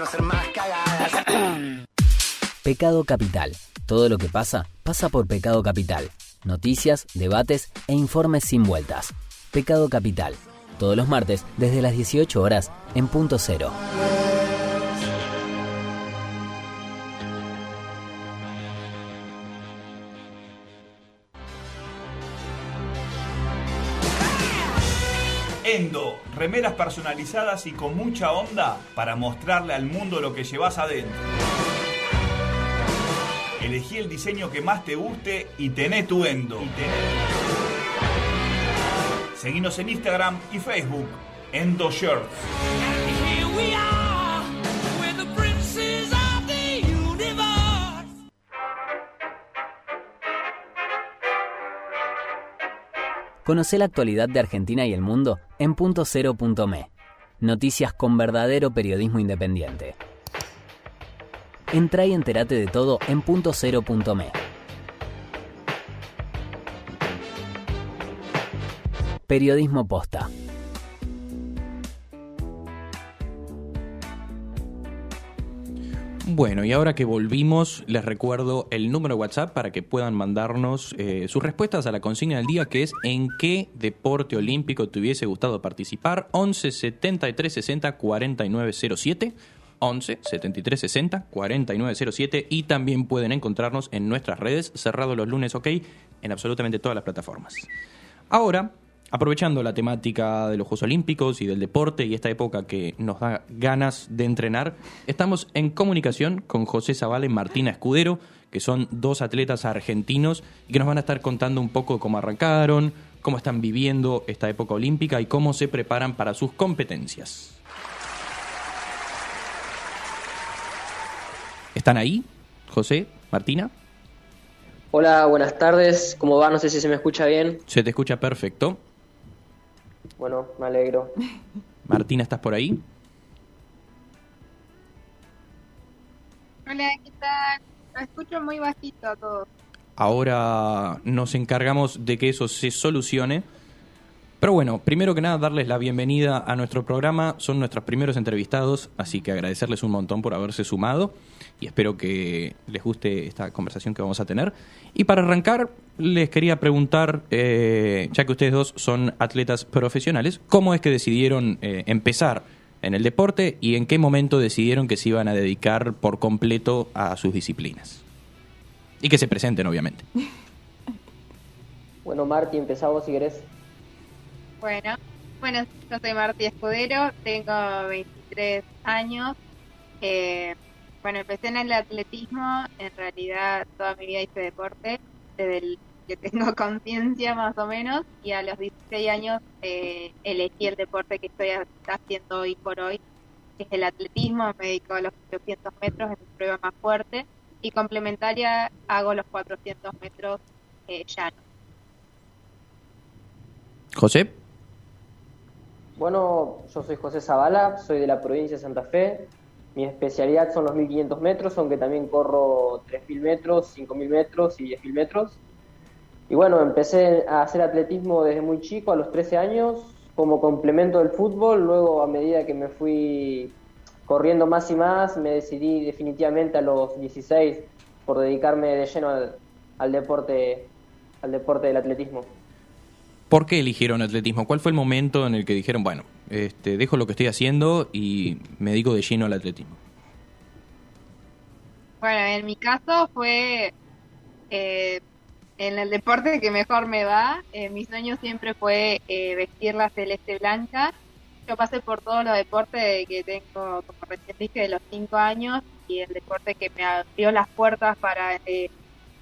No hacer más cagadas. Pecado Capital. Todo lo que pasa, pasa por Pecado Capital. Noticias, debates e informes sin vueltas. Pecado Capital. todos los martes desde las 18 horas en punto cero. Endo, remeras personalizadas y con mucha onda para mostrarle al mundo lo que llevas adentro. Elegí el diseño que más te guste y tené tu Endo. Seguinos en Instagram y Facebook, Endo Shirts. Conoce la actualidad de Argentina y el mundo en punto .me. Noticias con verdadero periodismo independiente. Entra y entérate de todo en punto .me. Periodismo posta. Bueno, y ahora que volvimos, les recuerdo el número de WhatsApp para que puedan mandarnos eh, sus respuestas a la consigna del día, que es ¿en qué deporte olímpico te hubiese gustado participar? 11 73 60 49 07. 11 73 60 49 07 y también pueden encontrarnos en nuestras redes, cerrado los lunes, ok, en absolutamente todas las plataformas. Ahora, Aprovechando la temática de los Juegos Olímpicos y del deporte y esta época que nos da ganas de entrenar, estamos en comunicación con José Zavala y Martina Escudero, que son dos atletas argentinos y que nos van a estar contando un poco cómo arrancaron, cómo están viviendo esta época olímpica y cómo se preparan para sus competencias. ¿Están ahí, José, Martina? Hola, buenas tardes. ¿Cómo va? No sé si se me escucha bien. Se te escucha perfecto. Bueno, me alegro. Martina, ¿estás por ahí? Hola, ¿qué tal? Lo escucho muy bajito a todos. Ahora nos encargamos de que eso se solucione. Pero bueno, primero que nada, darles la bienvenida a nuestro programa. Son nuestros primeros entrevistados, así que agradecerles un montón por haberse sumado y espero que les guste esta conversación que vamos a tener. Y para arrancar, les quería preguntar, eh, ya que ustedes dos son atletas profesionales, ¿cómo es que decidieron eh, empezar en el deporte y en qué momento decidieron que se iban a dedicar por completo a sus disciplinas? Y que se presenten, obviamente. Bueno, Marti, empezamos si querés. Bueno, bueno, yo soy Marti Escudero, tengo 23 años. Eh, bueno, empecé en el atletismo, en realidad toda mi vida hice deporte, desde el que tengo conciencia más o menos, y a los 16 años eh, elegí el deporte que estoy haciendo hoy por hoy, que es el atletismo, me dedico a los 800 metros, es mi prueba más fuerte, y complementaria hago los 400 metros eh, llanos. José. Bueno, yo soy José Zavala, soy de la provincia de Santa Fe. Mi especialidad son los 1500 metros, aunque también corro 3000 metros, 5000 metros y 10000 metros. Y bueno, empecé a hacer atletismo desde muy chico, a los 13 años, como complemento del fútbol. Luego, a medida que me fui corriendo más y más, me decidí definitivamente a los 16 por dedicarme de lleno al, al deporte, al deporte del atletismo. ¿Por qué eligieron atletismo? ¿Cuál fue el momento en el que dijeron, bueno, este, dejo lo que estoy haciendo y me dedico de lleno al atletismo? Bueno, en mi caso fue eh, en el deporte que mejor me va. Eh, mi sueño siempre fue eh, vestir la celeste blanca. Yo pasé por todos los deportes que tengo, como recién dije, de los cinco años y el deporte que me abrió las puertas para eh,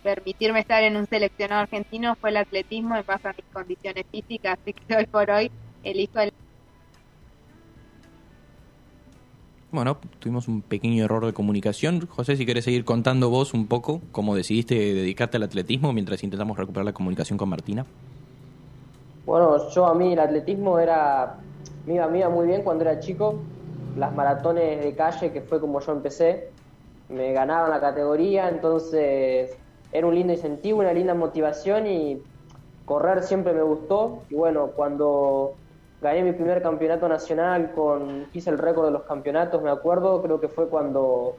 permitirme estar en un seleccionado argentino fue el atletismo en base a mis condiciones físicas, así que hoy por hoy elijo el... Bueno, tuvimos un pequeño error de comunicación. José, si querés seguir contando vos un poco cómo decidiste dedicarte al atletismo mientras intentamos recuperar la comunicación con Martina. Bueno, yo a mí el atletismo era, me iba, me iba muy bien cuando era chico. Las maratones de calle, que fue como yo empecé, me ganaban la categoría, entonces era un lindo incentivo, una linda motivación y correr siempre me gustó. Y bueno, cuando gané mi primer campeonato nacional, con hice el récord de los campeonatos, me acuerdo, creo que fue cuando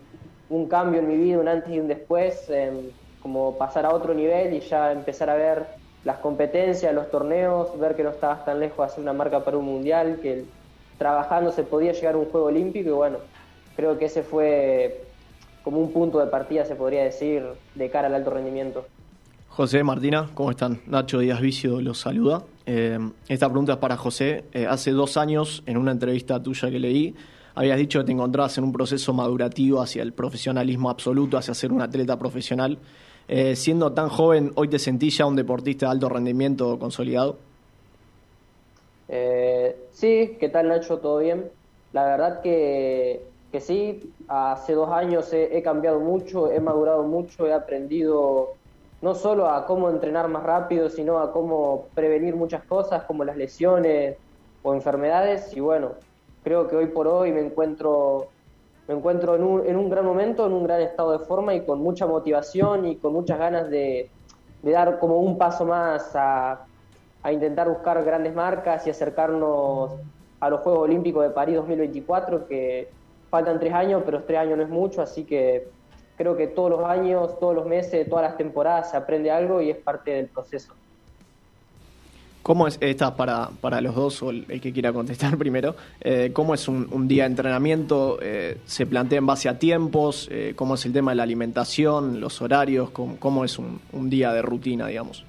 un cambio en mi vida, un antes y un después, em, como pasar a otro nivel y ya empezar a ver las competencias, los torneos, ver que no estabas tan lejos de hacer una marca para un mundial, que trabajando se podía llegar a un juego olímpico y bueno, creo que ese fue como un punto de partida, se podría decir, de cara al alto rendimiento. José, Martina, ¿cómo están? Nacho Díaz Vicio los saluda. Eh, esta pregunta es para José. Eh, hace dos años, en una entrevista tuya que leí, habías dicho que te encontrabas en un proceso madurativo hacia el profesionalismo absoluto, hacia ser un atleta profesional. Eh, siendo tan joven, ¿hoy te sentís ya un deportista de alto rendimiento consolidado? sí, ¿qué tal Nacho? ¿Todo bien? La verdad que, que sí, hace dos años he cambiado mucho, he madurado mucho, he aprendido no solo a cómo entrenar más rápido, sino a cómo prevenir muchas cosas como las lesiones o enfermedades. Y bueno, creo que hoy por hoy me encuentro, me encuentro en, un, en un gran momento, en un gran estado de forma y con mucha motivación y con muchas ganas de, de dar como un paso más a, a intentar buscar grandes marcas y acercarnos a los Juegos Olímpicos de París 2024, que faltan tres años, pero tres años no es mucho, así que creo que todos los años, todos los meses, todas las temporadas se aprende algo y es parte del proceso. ¿Cómo es, esta para, para los dos, o el, que quiera contestar primero, eh, cómo es un, día de entrenamiento? Eh, ¿Se plantea en base a tiempos? Eh, ¿Cómo es el tema de la alimentación, los horarios? ¿Cómo, cómo es un, un, día de rutina, digamos?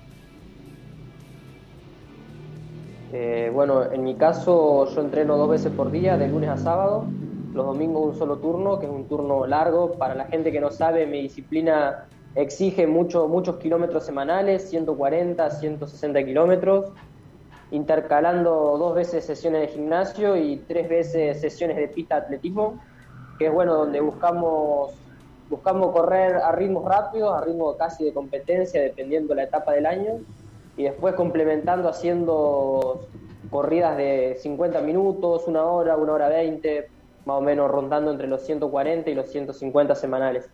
bueno, en mi caso yo entreno dos veces por día, de lunes a sábado los domingos un solo turno, que es un turno largo. Para la gente que no sabe, mi disciplina exige mucho, muchos kilómetros semanales, 140, 160 kilómetros, intercalando dos veces sesiones de gimnasio y tres veces sesiones de pista atletismo, que es bueno donde buscamos, buscamos correr a ritmos rápidos, a ritmo casi de competencia, dependiendo la etapa del año, y después complementando haciendo corridas de 50 minutos, una hora, una hora 20, más o menos rondando entre los 140 y los 150 semanales.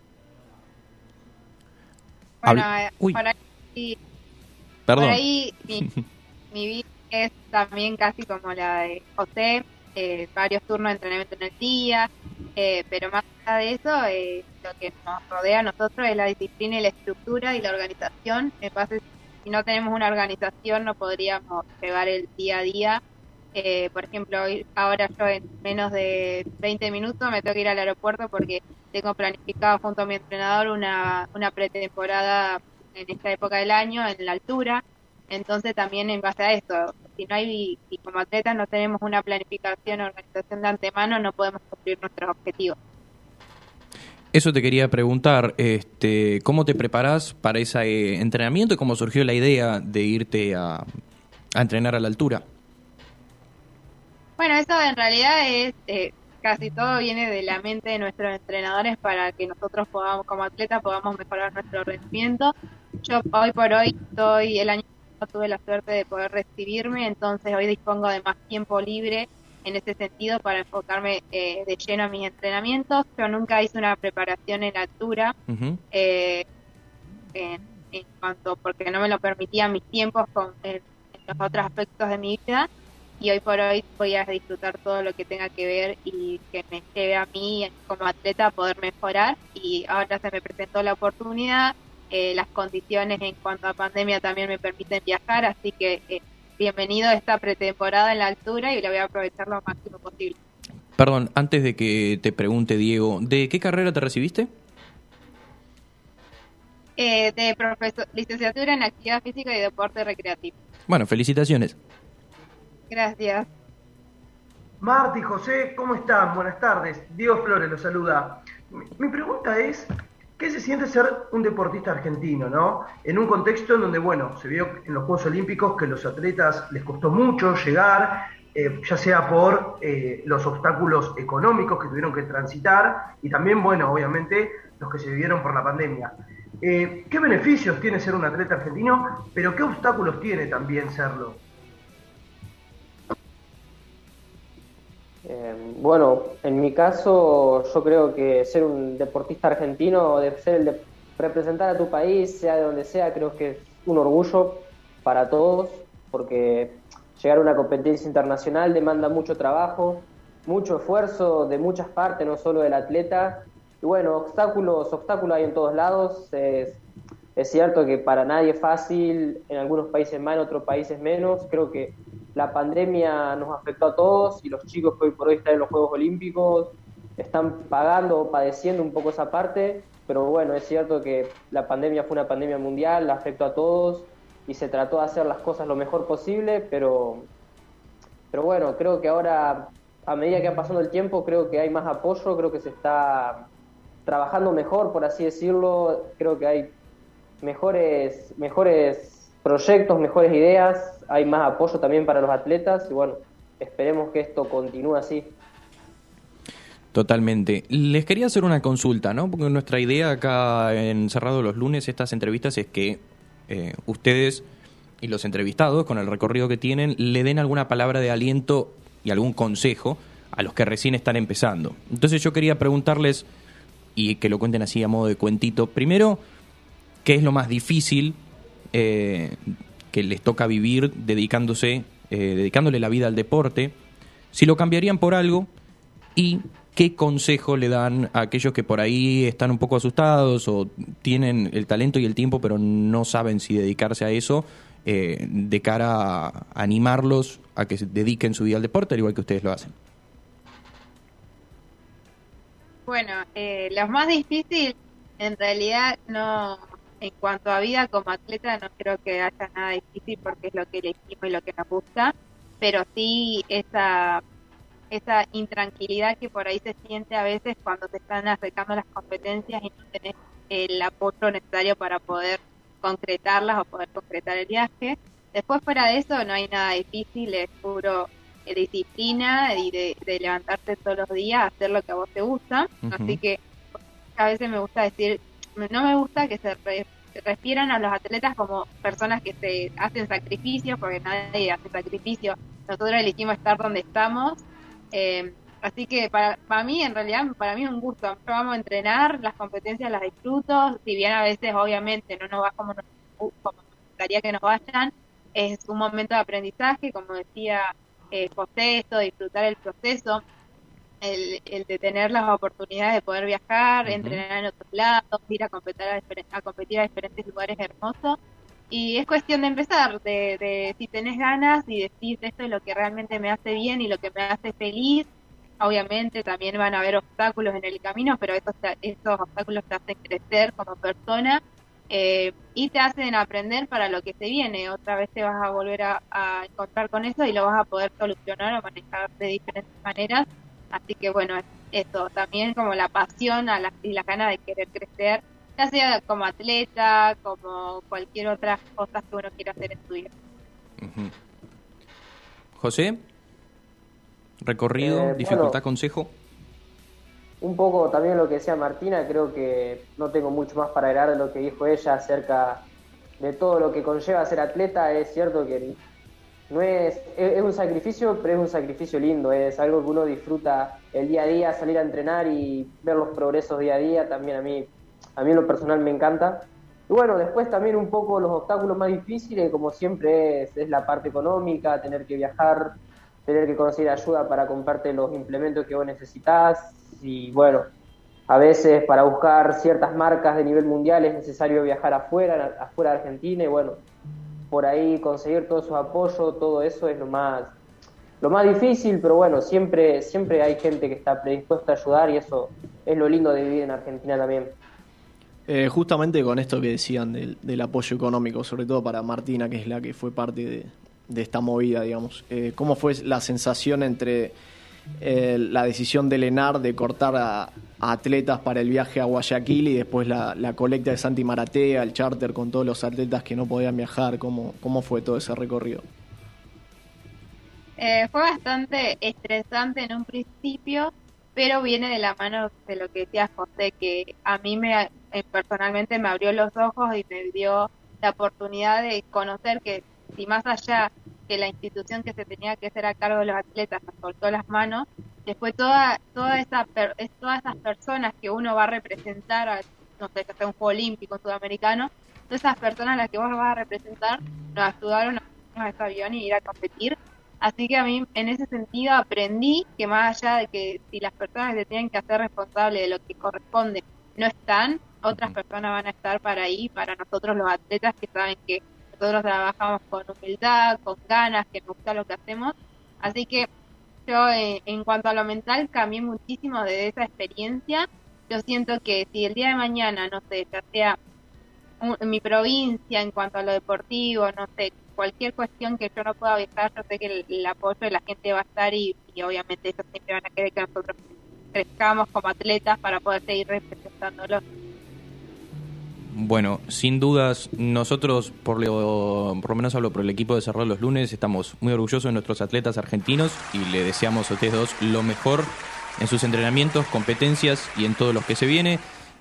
Bueno, eh, por ahí, Por ahí mi, vida es también casi como la de José, eh, varios turnos de entrenamiento en el día, eh, pero más allá de eso, lo que nos rodea a nosotros es la disciplina y la estructura y la organización. En base, si no tenemos una organización no podríamos llevar el día a día eh, por ejemplo, ahora yo en menos de 20 minutos me tengo que ir al aeropuerto porque tengo planificado junto a mi entrenador una, una pretemporada en esta época del año en la altura. Entonces también en base a esto, si no hay, y como atletas no tenemos una planificación o organización de antemano, no podemos cumplir nuestros objetivos. Eso te quería preguntar, este, ¿cómo te preparas para ese entrenamiento y cómo surgió la idea de irte a entrenar a la altura? Bueno, eso en realidad es eh, casi todo viene de la mente de nuestros entrenadores para que nosotros podamos, como atletas, podamos mejorar nuestro rendimiento. Yo hoy por hoy estoy, el año pasado tuve la suerte de poder recibirme, entonces hoy dispongo de más tiempo libre en ese sentido para enfocarme eh, de lleno a mis entrenamientos. Yo nunca hice una preparación en altura, eh, en, cuanto, porque no me lo permitían mis tiempos con, en los otros aspectos de mi vida y hoy por hoy voy a disfrutar todo lo que tenga que ver y que me lleve a mí como atleta a poder mejorar y ahora se me presentó la oportunidad, eh, las condiciones en cuanto a pandemia también me permiten viajar, así que eh, bienvenido a esta pretemporada en la altura y la voy a aprovechar lo máximo posible. Perdón, antes de que te pregunte Diego, ¿de qué carrera te recibiste? Eh, de profesor, licenciatura en actividad física y deporte recreativo. Bueno, felicitaciones. Gracias. Marti, José, ¿cómo están? Buenas tardes. Diego Flores los saluda. Mi pregunta es, ¿qué se siente ser un deportista argentino, no? En un contexto en donde, bueno, se vio en los Juegos Olímpicos que los atletas les costó mucho llegar, eh, ya sea por eh, los obstáculos económicos que tuvieron que transitar y también, bueno, obviamente, los que se vivieron por la pandemia. Eh, ¿Qué beneficios tiene ser un atleta argentino, pero qué obstáculos tiene también serlo? Eh, bueno, en mi caso yo creo que ser un deportista argentino, de ser el de representar a tu país, sea de donde sea, creo que es un orgullo para todos, porque llegar a una competencia internacional demanda mucho trabajo, mucho esfuerzo de muchas partes, no solo del atleta. Y bueno, obstáculos, obstáculos hay en todos lados. Es cierto que para nadie es fácil, en algunos países más, en otros países menos. Creo que la pandemia nos afectó a todos y los chicos que hoy por hoy están en los Juegos Olímpicos están pagando o padeciendo un poco esa parte, pero bueno, es cierto que la pandemia fue una pandemia mundial, la afectó a todos y se trató de hacer las cosas lo mejor posible, pero, pero bueno, creo que ahora, a medida que ha pasado el tiempo, creo que hay más apoyo, creo que se está trabajando mejor, por así decirlo, creo que hay mejores, mejores proyectos, mejores ideas, hay más apoyo también para los atletas y bueno, esperemos que esto continúe así. Totalmente. Les quería hacer una consulta, ¿no? Porque nuestra idea acá en Cerrado los lunes, estas entrevistas, es que eh, ustedes y los entrevistados, con el recorrido que tienen, le den alguna palabra de aliento y algún consejo a los que recién están empezando. Entonces yo quería preguntarles, y que lo cuenten así a modo de cuentito, primero, qué es lo más difícil eh, que les toca vivir dedicándose, eh, dedicándole la vida al deporte, si lo cambiarían por algo y qué consejo le dan a aquellos que por ahí están un poco asustados o tienen el talento y el tiempo pero no saben si dedicarse a eso eh, de cara a animarlos a que se dediquen su vida al deporte al igual que ustedes lo hacen. Bueno, eh, lo más difícil en realidad no, en cuanto a vida como atleta no creo que haya nada difícil porque es lo que elegimos y lo que nos gusta, pero sí esa, esa intranquilidad que por ahí se siente a veces cuando te están acercando las competencias y no tenés el apoyo necesario para poder concretarlas o poder concretar el viaje. Después fuera de eso no hay nada difícil, es puro eh, disciplina y de, de levantarte todos los días a hacer lo que a vos te gusta. Así que a veces me gusta decir, no me gusta que se refieran a los atletas como personas que se hacen sacrificios, porque nadie hace sacrificios. Nosotros elegimos estar donde estamos. Eh, así que para, para mí, en realidad, para mí es un gusto. Vamos a entrenar, las competencias las disfruto, si bien a veces, obviamente, no nos va como nos, como gustaría que nos vayan, es un momento de aprendizaje, como decía eh, José, esto, disfrutar el proceso el, el, de tener las oportunidades de poder viajar, entrenar en otros lados, ir a competir a, a, competir a diferentes lugares hermosos. Y es cuestión de empezar, de, de si tenés ganas y decir esto es lo que realmente me hace bien y lo que me hace feliz. Obviamente también van a haber obstáculos en el camino, pero esos, esos obstáculos te hacen crecer como persona eh, y te hacen aprender para lo que se viene. Otra vez te vas a volver a, a encontrar con eso y lo vas a poder solucionar o manejar de diferentes maneras Así que bueno, eso, también como la pasión a la, y la gana de querer crecer, ya sea como atleta, como cualquier otra cosa que uno quiera hacer en su vida. José, recorrido, Eh, dificultad, bueno. consejo. Un poco también lo que decía Martina, creo que no tengo mucho más para agregar de lo que dijo ella acerca de todo lo que conlleva ser atleta. Es cierto que no es, es, un sacrificio, pero es un sacrificio lindo, es algo que uno disfruta el día a día, salir a entrenar y ver los progresos día a día, también a mí, a mí lo personal me encanta. Y bueno, después también un poco los obstáculos más difíciles, como siempre es, es la parte económica, tener que viajar, tener que conseguir ayuda para comprarte los implementos que vos necesitas y bueno, a veces para buscar ciertas marcas de nivel mundial es necesario viajar afuera, afuera de Argentina y bueno, por ahí conseguir todo su apoyo, todo eso es lo más lo más difícil, pero bueno, siempre siempre hay gente que está predispuesta a ayudar y eso es lo lindo de vivir en Argentina también. Eh, justamente con esto que decían del, del, apoyo económico, sobre todo para Martina, que es la que fue parte de, esta movida, digamos. Eh, ¿Cómo fue la sensación entre eh, la decisión de Lenar de cortar a, atletas para el viaje a Guayaquil y después la, la, colecta de Santi Maratea, el charter con todos los atletas que no podían viajar? ¿Cómo, cómo fue todo ese recorrido? Eh, fue bastante estresante en un principio, pero viene de la mano de lo que decía José, que a mí me eh, personalmente me abrió los ojos y me dio la oportunidad de conocer que si más allá que la institución que se tenía que hacer a cargo de los atletas nos soltó las manos, después toda, toda esa todas esas personas que uno va a representar, a, no sé, que sea un juego olímpico, sudamericano, todas esas personas a las que vos vas a representar nos ayudaron a ese avión y ir a competir. Así que a mí en ese sentido aprendí que más allá de que si las personas que se tienen que hacer responsables de lo que corresponde no están, otras personas van a estar para ahí, para nosotros los atletas que saben que nosotros trabajamos con humildad, con ganas, que nos gusta lo que hacemos. Así que yo eh, en cuanto a lo mental cambié muchísimo de esa experiencia. Yo siento que si el día de mañana, no sé, ya sea en mi provincia en cuanto a lo deportivo, no sé, cualquier cuestión que yo no pueda viajar, yo sé que el, el apoyo de la gente va a estar y, y obviamente ellos siempre van a querer que nosotros crezcamos como atletas para poder seguir representándolos. Bueno, sin dudas, nosotros, por lo, por lo menos hablo por el equipo de Cerrar los Lunes, estamos muy orgullosos de nuestros atletas argentinos y le deseamos a ustedes dos lo mejor en sus entrenamientos, competencias y en todo lo que se viene.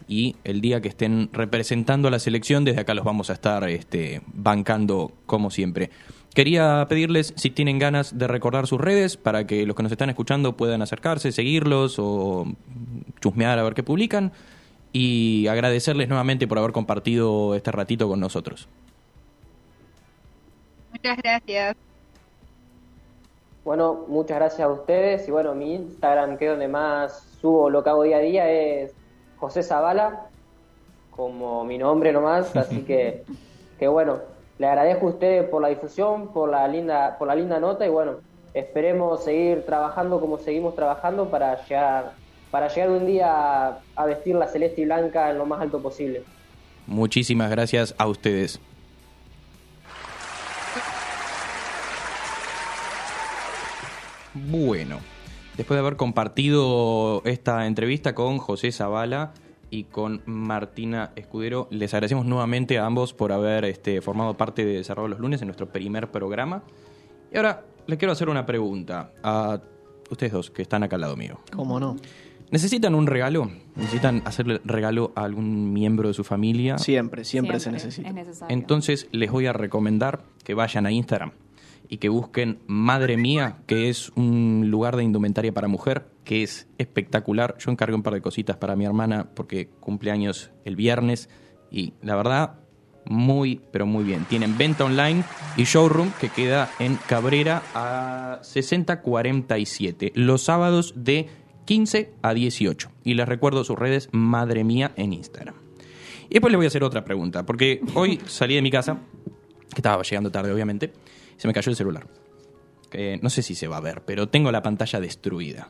Y el día que estén representando a la selección, desde acá los vamos a estar este, bancando como siempre. Quería pedirles si tienen ganas de recordar sus redes para que los que nos están escuchando puedan acercarse, seguirlos o chusmear a ver qué publican y agradecerles nuevamente por haber compartido este ratito con nosotros. Muchas gracias. Bueno, muchas gracias a ustedes y bueno, mi Instagram que es donde más subo lo que hago día a día es José Zavala, como mi nombre nomás, así que, que bueno, le agradezco a ustedes por la difusión, por la linda, por la linda nota y bueno, esperemos seguir trabajando como seguimos trabajando para llegar, para llegar un día a, vestir la celeste y blanca en lo más alto posible. Muchísimas gracias a ustedes. Bueno, después de haber compartido esta entrevista con José Zavala y con Martina Escudero, les agradecemos nuevamente a ambos por haber este, formado parte de Cerrado los Lunes en nuestro primer programa. Y ahora les quiero hacer una pregunta a ustedes dos que están acá al lado mío. ¿Cómo no? ¿Necesitan un regalo? ¿Necesitan hacerle regalo a algún miembro de su familia? Siempre, siempre, se necesita. Es necesario. Entonces les voy a recomendar que vayan a Instagram y que busquen Madre Mía, que es un lugar de indumentaria para mujer, que es espectacular. Yo encargué un par de cositas para mi hermana porque cumple años el viernes y la verdad, muy, pero muy bien. Tienen venta online y showroom que queda en Cabrera a 6047, los sábados de 15 a 18. Y les recuerdo sus redes Madre Mía en Instagram. Y después les voy a hacer otra pregunta, porque hoy salí de mi casa, que estaba llegando tarde obviamente, y se me cayó el celular. Que no sé si se va a ver, pero tengo la pantalla destruida.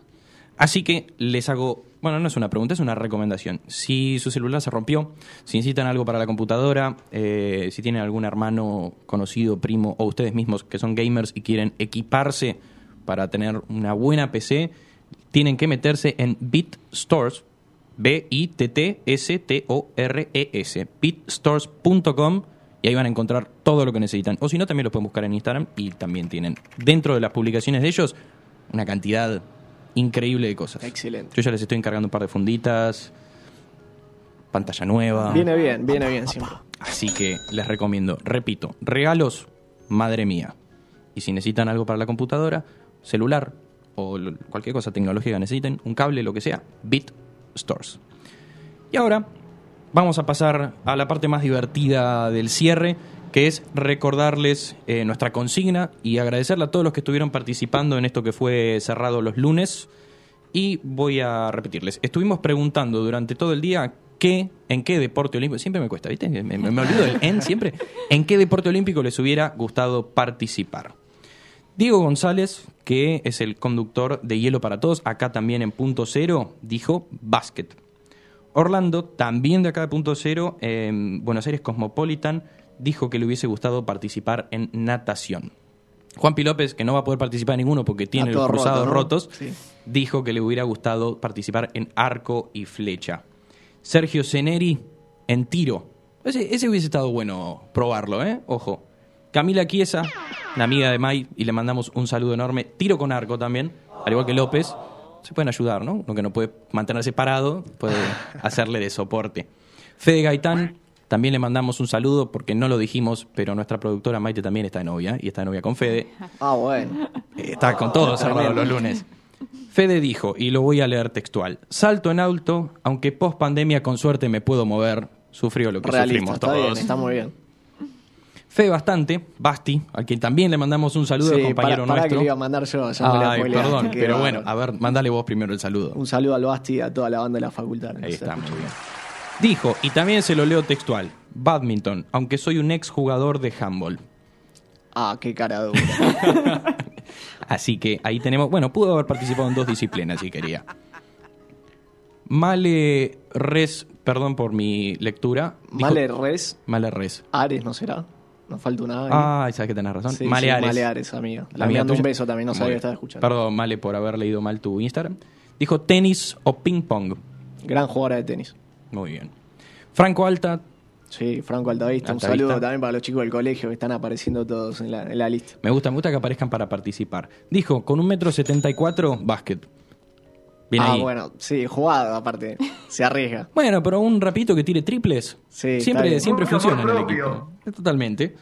Así que les hago, bueno, no es una pregunta, es una recomendación. Si su celular se rompió, si necesitan algo para la computadora, eh, si tienen algún hermano conocido, primo o ustedes mismos que son gamers y quieren equiparse para tener una buena PC, tienen que meterse en BitStores, B-I-T-T-S-T-O-R-E-S, bitstores.com y ahí van a encontrar todo lo que necesitan. O si no, también lo pueden buscar en Instagram y también tienen dentro de las publicaciones de ellos una cantidad increíble de cosas. Excelente. Yo ya les estoy encargando un par de funditas, pantalla nueva. Viene bien, viene bien siempre. Así que les recomiendo, repito, regalos, madre mía. Y si necesitan algo para la computadora, celular o cualquier cosa tecnológica necesiten, un cable, lo que sea, Bit Stores. Y ahora vamos a pasar a la parte más divertida del cierre, que es recordarles eh, nuestra consigna y agradecerle a todos los que estuvieron participando en esto que fue cerrado los lunes. Y voy a repetirles, estuvimos preguntando durante todo el día qué, en qué deporte olímpico, siempre me cuesta, ¿viste? Me, me- me olvido del en siempre, en qué deporte olímpico les hubiera gustado participar. Diego González, que es el conductor de Hielo para Todos, acá también en punto cero, dijo básquet. Orlando, también de acá de punto cero, en Buenos Aires Cosmopolitan, dijo que le hubiese gustado participar en natación. Juanpi López, que no va a poder participar en ninguno porque tiene los cruzados roto, ¿no? rotos, Sí. dijo que le hubiera gustado participar en arco y flecha. Sergio Ceneri en tiro. Ese, ese hubiese estado bueno probarlo, ¿eh? Ojo. Camila Chiesa, la amiga de Mai, y le mandamos un saludo enorme. Tiro con arco también, al igual que López. Se pueden ayudar, ¿no? Uno que no puede mantenerse parado, puede hacerle de soporte. Fede Gaitán, también le mandamos un saludo porque no lo dijimos, pero nuestra productora Maite también está de novia y está de novia con Fede. Ah, bueno. Eh, Está con todos cerrados los lunes. Fede dijo, y lo voy a leer textual, salto en alto, aunque post pandemia con suerte me puedo mover, sufrió lo que Realista, sufrimos está todos. bien, está muy bien. Fede Bastante, Basti, al quien también le mandamos un saludo, Sí, compañero para, para que nuestro. le iba a mandar yo, ya me la Ay, spoileaste, perdón, pero bueno, a ver, mandale vos primero el saludo. Un saludo al Basti y a toda la banda de la facultad. Ahí está, muy bien. Dijo, y también se lo leo textual, badminton, aunque soy un ex jugador de handball. Ah, qué cara dura. Así que ahí tenemos, bueno, pudo haber participado en dos disciplinas si quería. Male Res, perdón por mi lectura. dijo- Male Res, Male Res. Ares, ¿no será? Nos falta una. Ah, sabes que tenés razón. Sí, Male sí, Ares. Male Ares, amiga. Amiga mando un beso también, no sabía que estaba escuchando. Perdón, Male, por haber leído mal tu Instagram. Dijo tenis o ping pong. Gran jugadora de tenis. Muy bien. Franco Alta, Sí, Franco Altavista. Un Altavista. saludo también para los chicos del colegio que están apareciendo todos en la, en la lista. me gusta, me gusta que aparezcan para participar. Dijo, con un metro setenta y cuatro, básquet. Bien ah, ahí. bueno, sí, jugado aparte. Se arriesga. Bueno, pero un rapidito que tire triples. Sí, siempre siempre funciona en el equipo. Totalmente.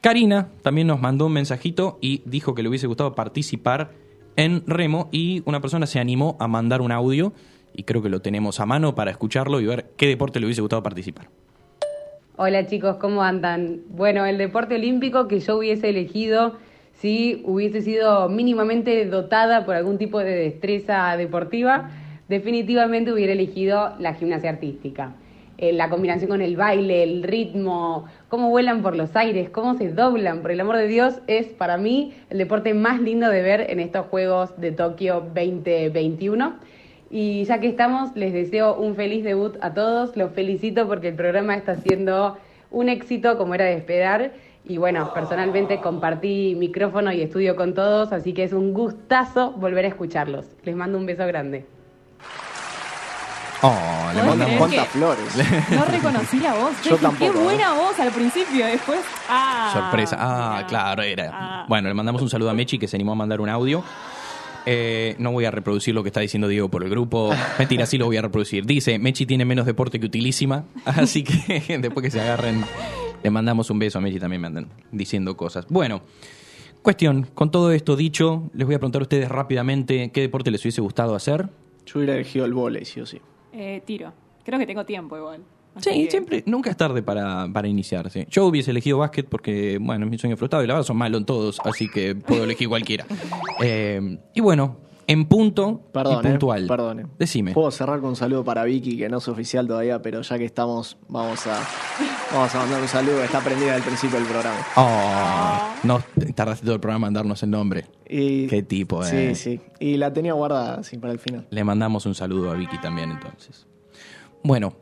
Karina también nos mandó un mensajito y dijo que le hubiese gustado participar en Remo y una persona se animó a mandar un audio y creo que lo tenemos a mano para escucharlo y ver qué deporte le hubiese gustado participar. Hola chicos, ¿cómo andan? Bueno, el deporte olímpico que yo hubiese elegido si hubiese sido mínimamente dotada por algún tipo de destreza deportiva, definitivamente hubiera elegido la gimnasia artística. Eh, la combinación con el baile, el ritmo, cómo vuelan por los aires, cómo se doblan, por el amor de Dios, es para mí el deporte más lindo de ver en estos Juegos de Tokio 2021. Y ya que estamos, les deseo un feliz debut a todos. Los felicito porque el programa está siendo un éxito, como era de esperar. Y bueno, personalmente compartí micrófono y estudio con todos, así que es un gustazo volver a escucharlos. Les mando un beso grande. Oh, le ¿Podés mandamos creer ¿Cuántas flores? No reconocí la voz. Yo Dije, tampoco, Qué ¿eh? buena voz al principio, después. Ah, sorpresa. Ah, claro, era. Ah. Bueno, le mandamos un saludo a Mechi que se animó a mandar un audio. Eh, no voy a reproducir lo que está diciendo Diego por el grupo. Mentira, sí lo voy a reproducir. Dice, Mechi tiene menos deporte que utilísima. Así que después que se agarren, le mandamos un beso a Mechi también me andan diciendo cosas. Bueno, cuestión, con todo esto dicho, les voy a preguntar a ustedes rápidamente qué deporte les hubiese gustado hacer. Yo hubiera elegido el volei, sí o sí. Eh, tiro. Creo que tengo tiempo igual. Así Sí, que- siempre, nunca es tarde para, para iniciarse. Yo hubiese elegido básquet porque, bueno, es mi sueño frustrado y la verdad son malos en todos, así que puedo elegir cualquiera. Eh, y bueno, en punto Perdón, y eh, puntual. perdone. Decime. Puedo cerrar con un saludo para Vicky, que no es oficial todavía, pero ya que estamos, vamos a, vamos a mandar un saludo. Está prendida al principio del programa. Oh, no tardaste todo el programa en darnos el nombre. Y, Qué tipo, Sí, eh. sí. Y la tenía guardada, sí, para el final. Le mandamos un saludo a Vicky también, entonces. Bueno,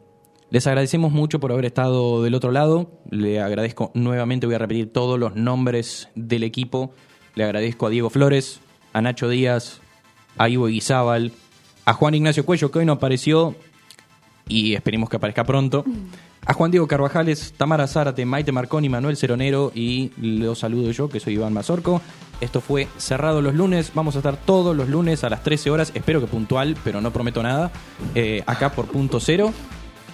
les agradecemos mucho por haber estado del otro lado. Le agradezco nuevamente, voy a repetir todos los nombres del equipo. Le agradezco a Diego Flores, a Nacho Díaz, a Ivo Guizábal, a Juan Ignacio Cuello, que hoy no apareció y esperemos que aparezca pronto. A Juan Diego Carvajales, Tamara Zárate, Maite Marconi, Manuel Ceronero y los saludo yo, que soy Iván Mazorco. Esto fue Cerrado los lunes. Vamos a estar todos los lunes a las 13 horas, espero que puntual, pero no prometo nada, eh, acá por punto cero,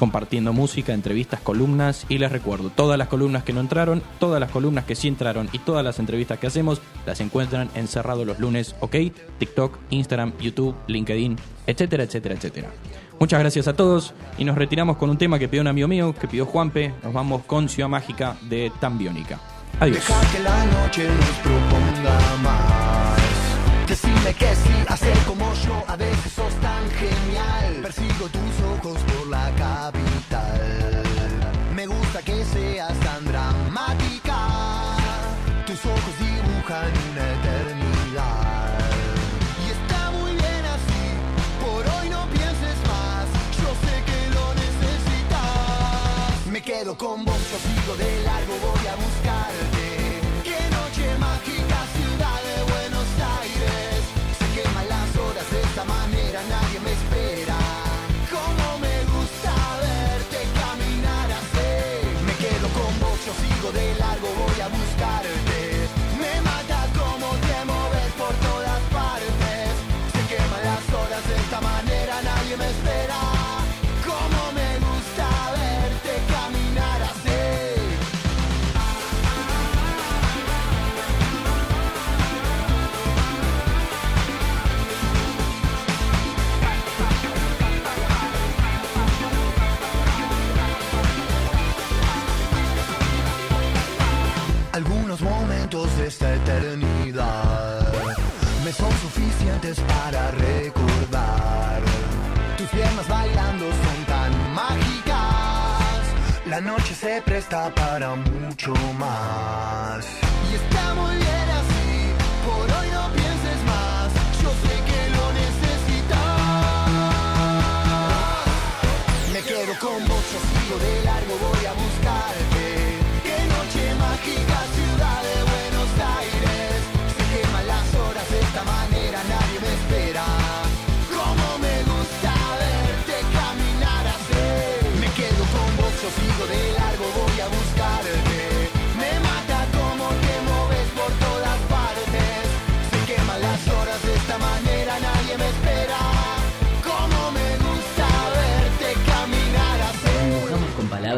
compartiendo música, entrevistas, columnas. Y les recuerdo, todas las columnas que no entraron, todas las columnas que sí entraron y todas las entrevistas que hacemos, las encuentran en Cerrado los lunes, ¿ok? TikTok, Instagram, YouTube, LinkedIn, etcétera, etcétera, etcétera. Muchas gracias a todos y nos retiramos con un tema que pidió un amigo mío, que pidió Juanpe. Nos vamos con Ciudad Mágica de Tambiónica. Adiós. Deja que la noche nos proponga más. Decime que sí, hacer como yo, a veces sos tan genial. Persigo tus ojos la capital. Me gusta que seas tan dramática. Tus ojos dibujan una eternidad. Y está muy bien así, por hoy no pienses más. Yo sé que lo necesitas. Me quedo con vos, yo sigo de largo, voy a buscarte. Qué noche mágica, me son suficientes para recordar. Tus piernas bailando son tan mágicas. La noche se presta para mucho más. Y está muy bien así, por hoy no pienses más. Yo sé que lo necesitas. Me quedo con vos, yo sigo de largo, voy a buscarte. Qué noche mágica,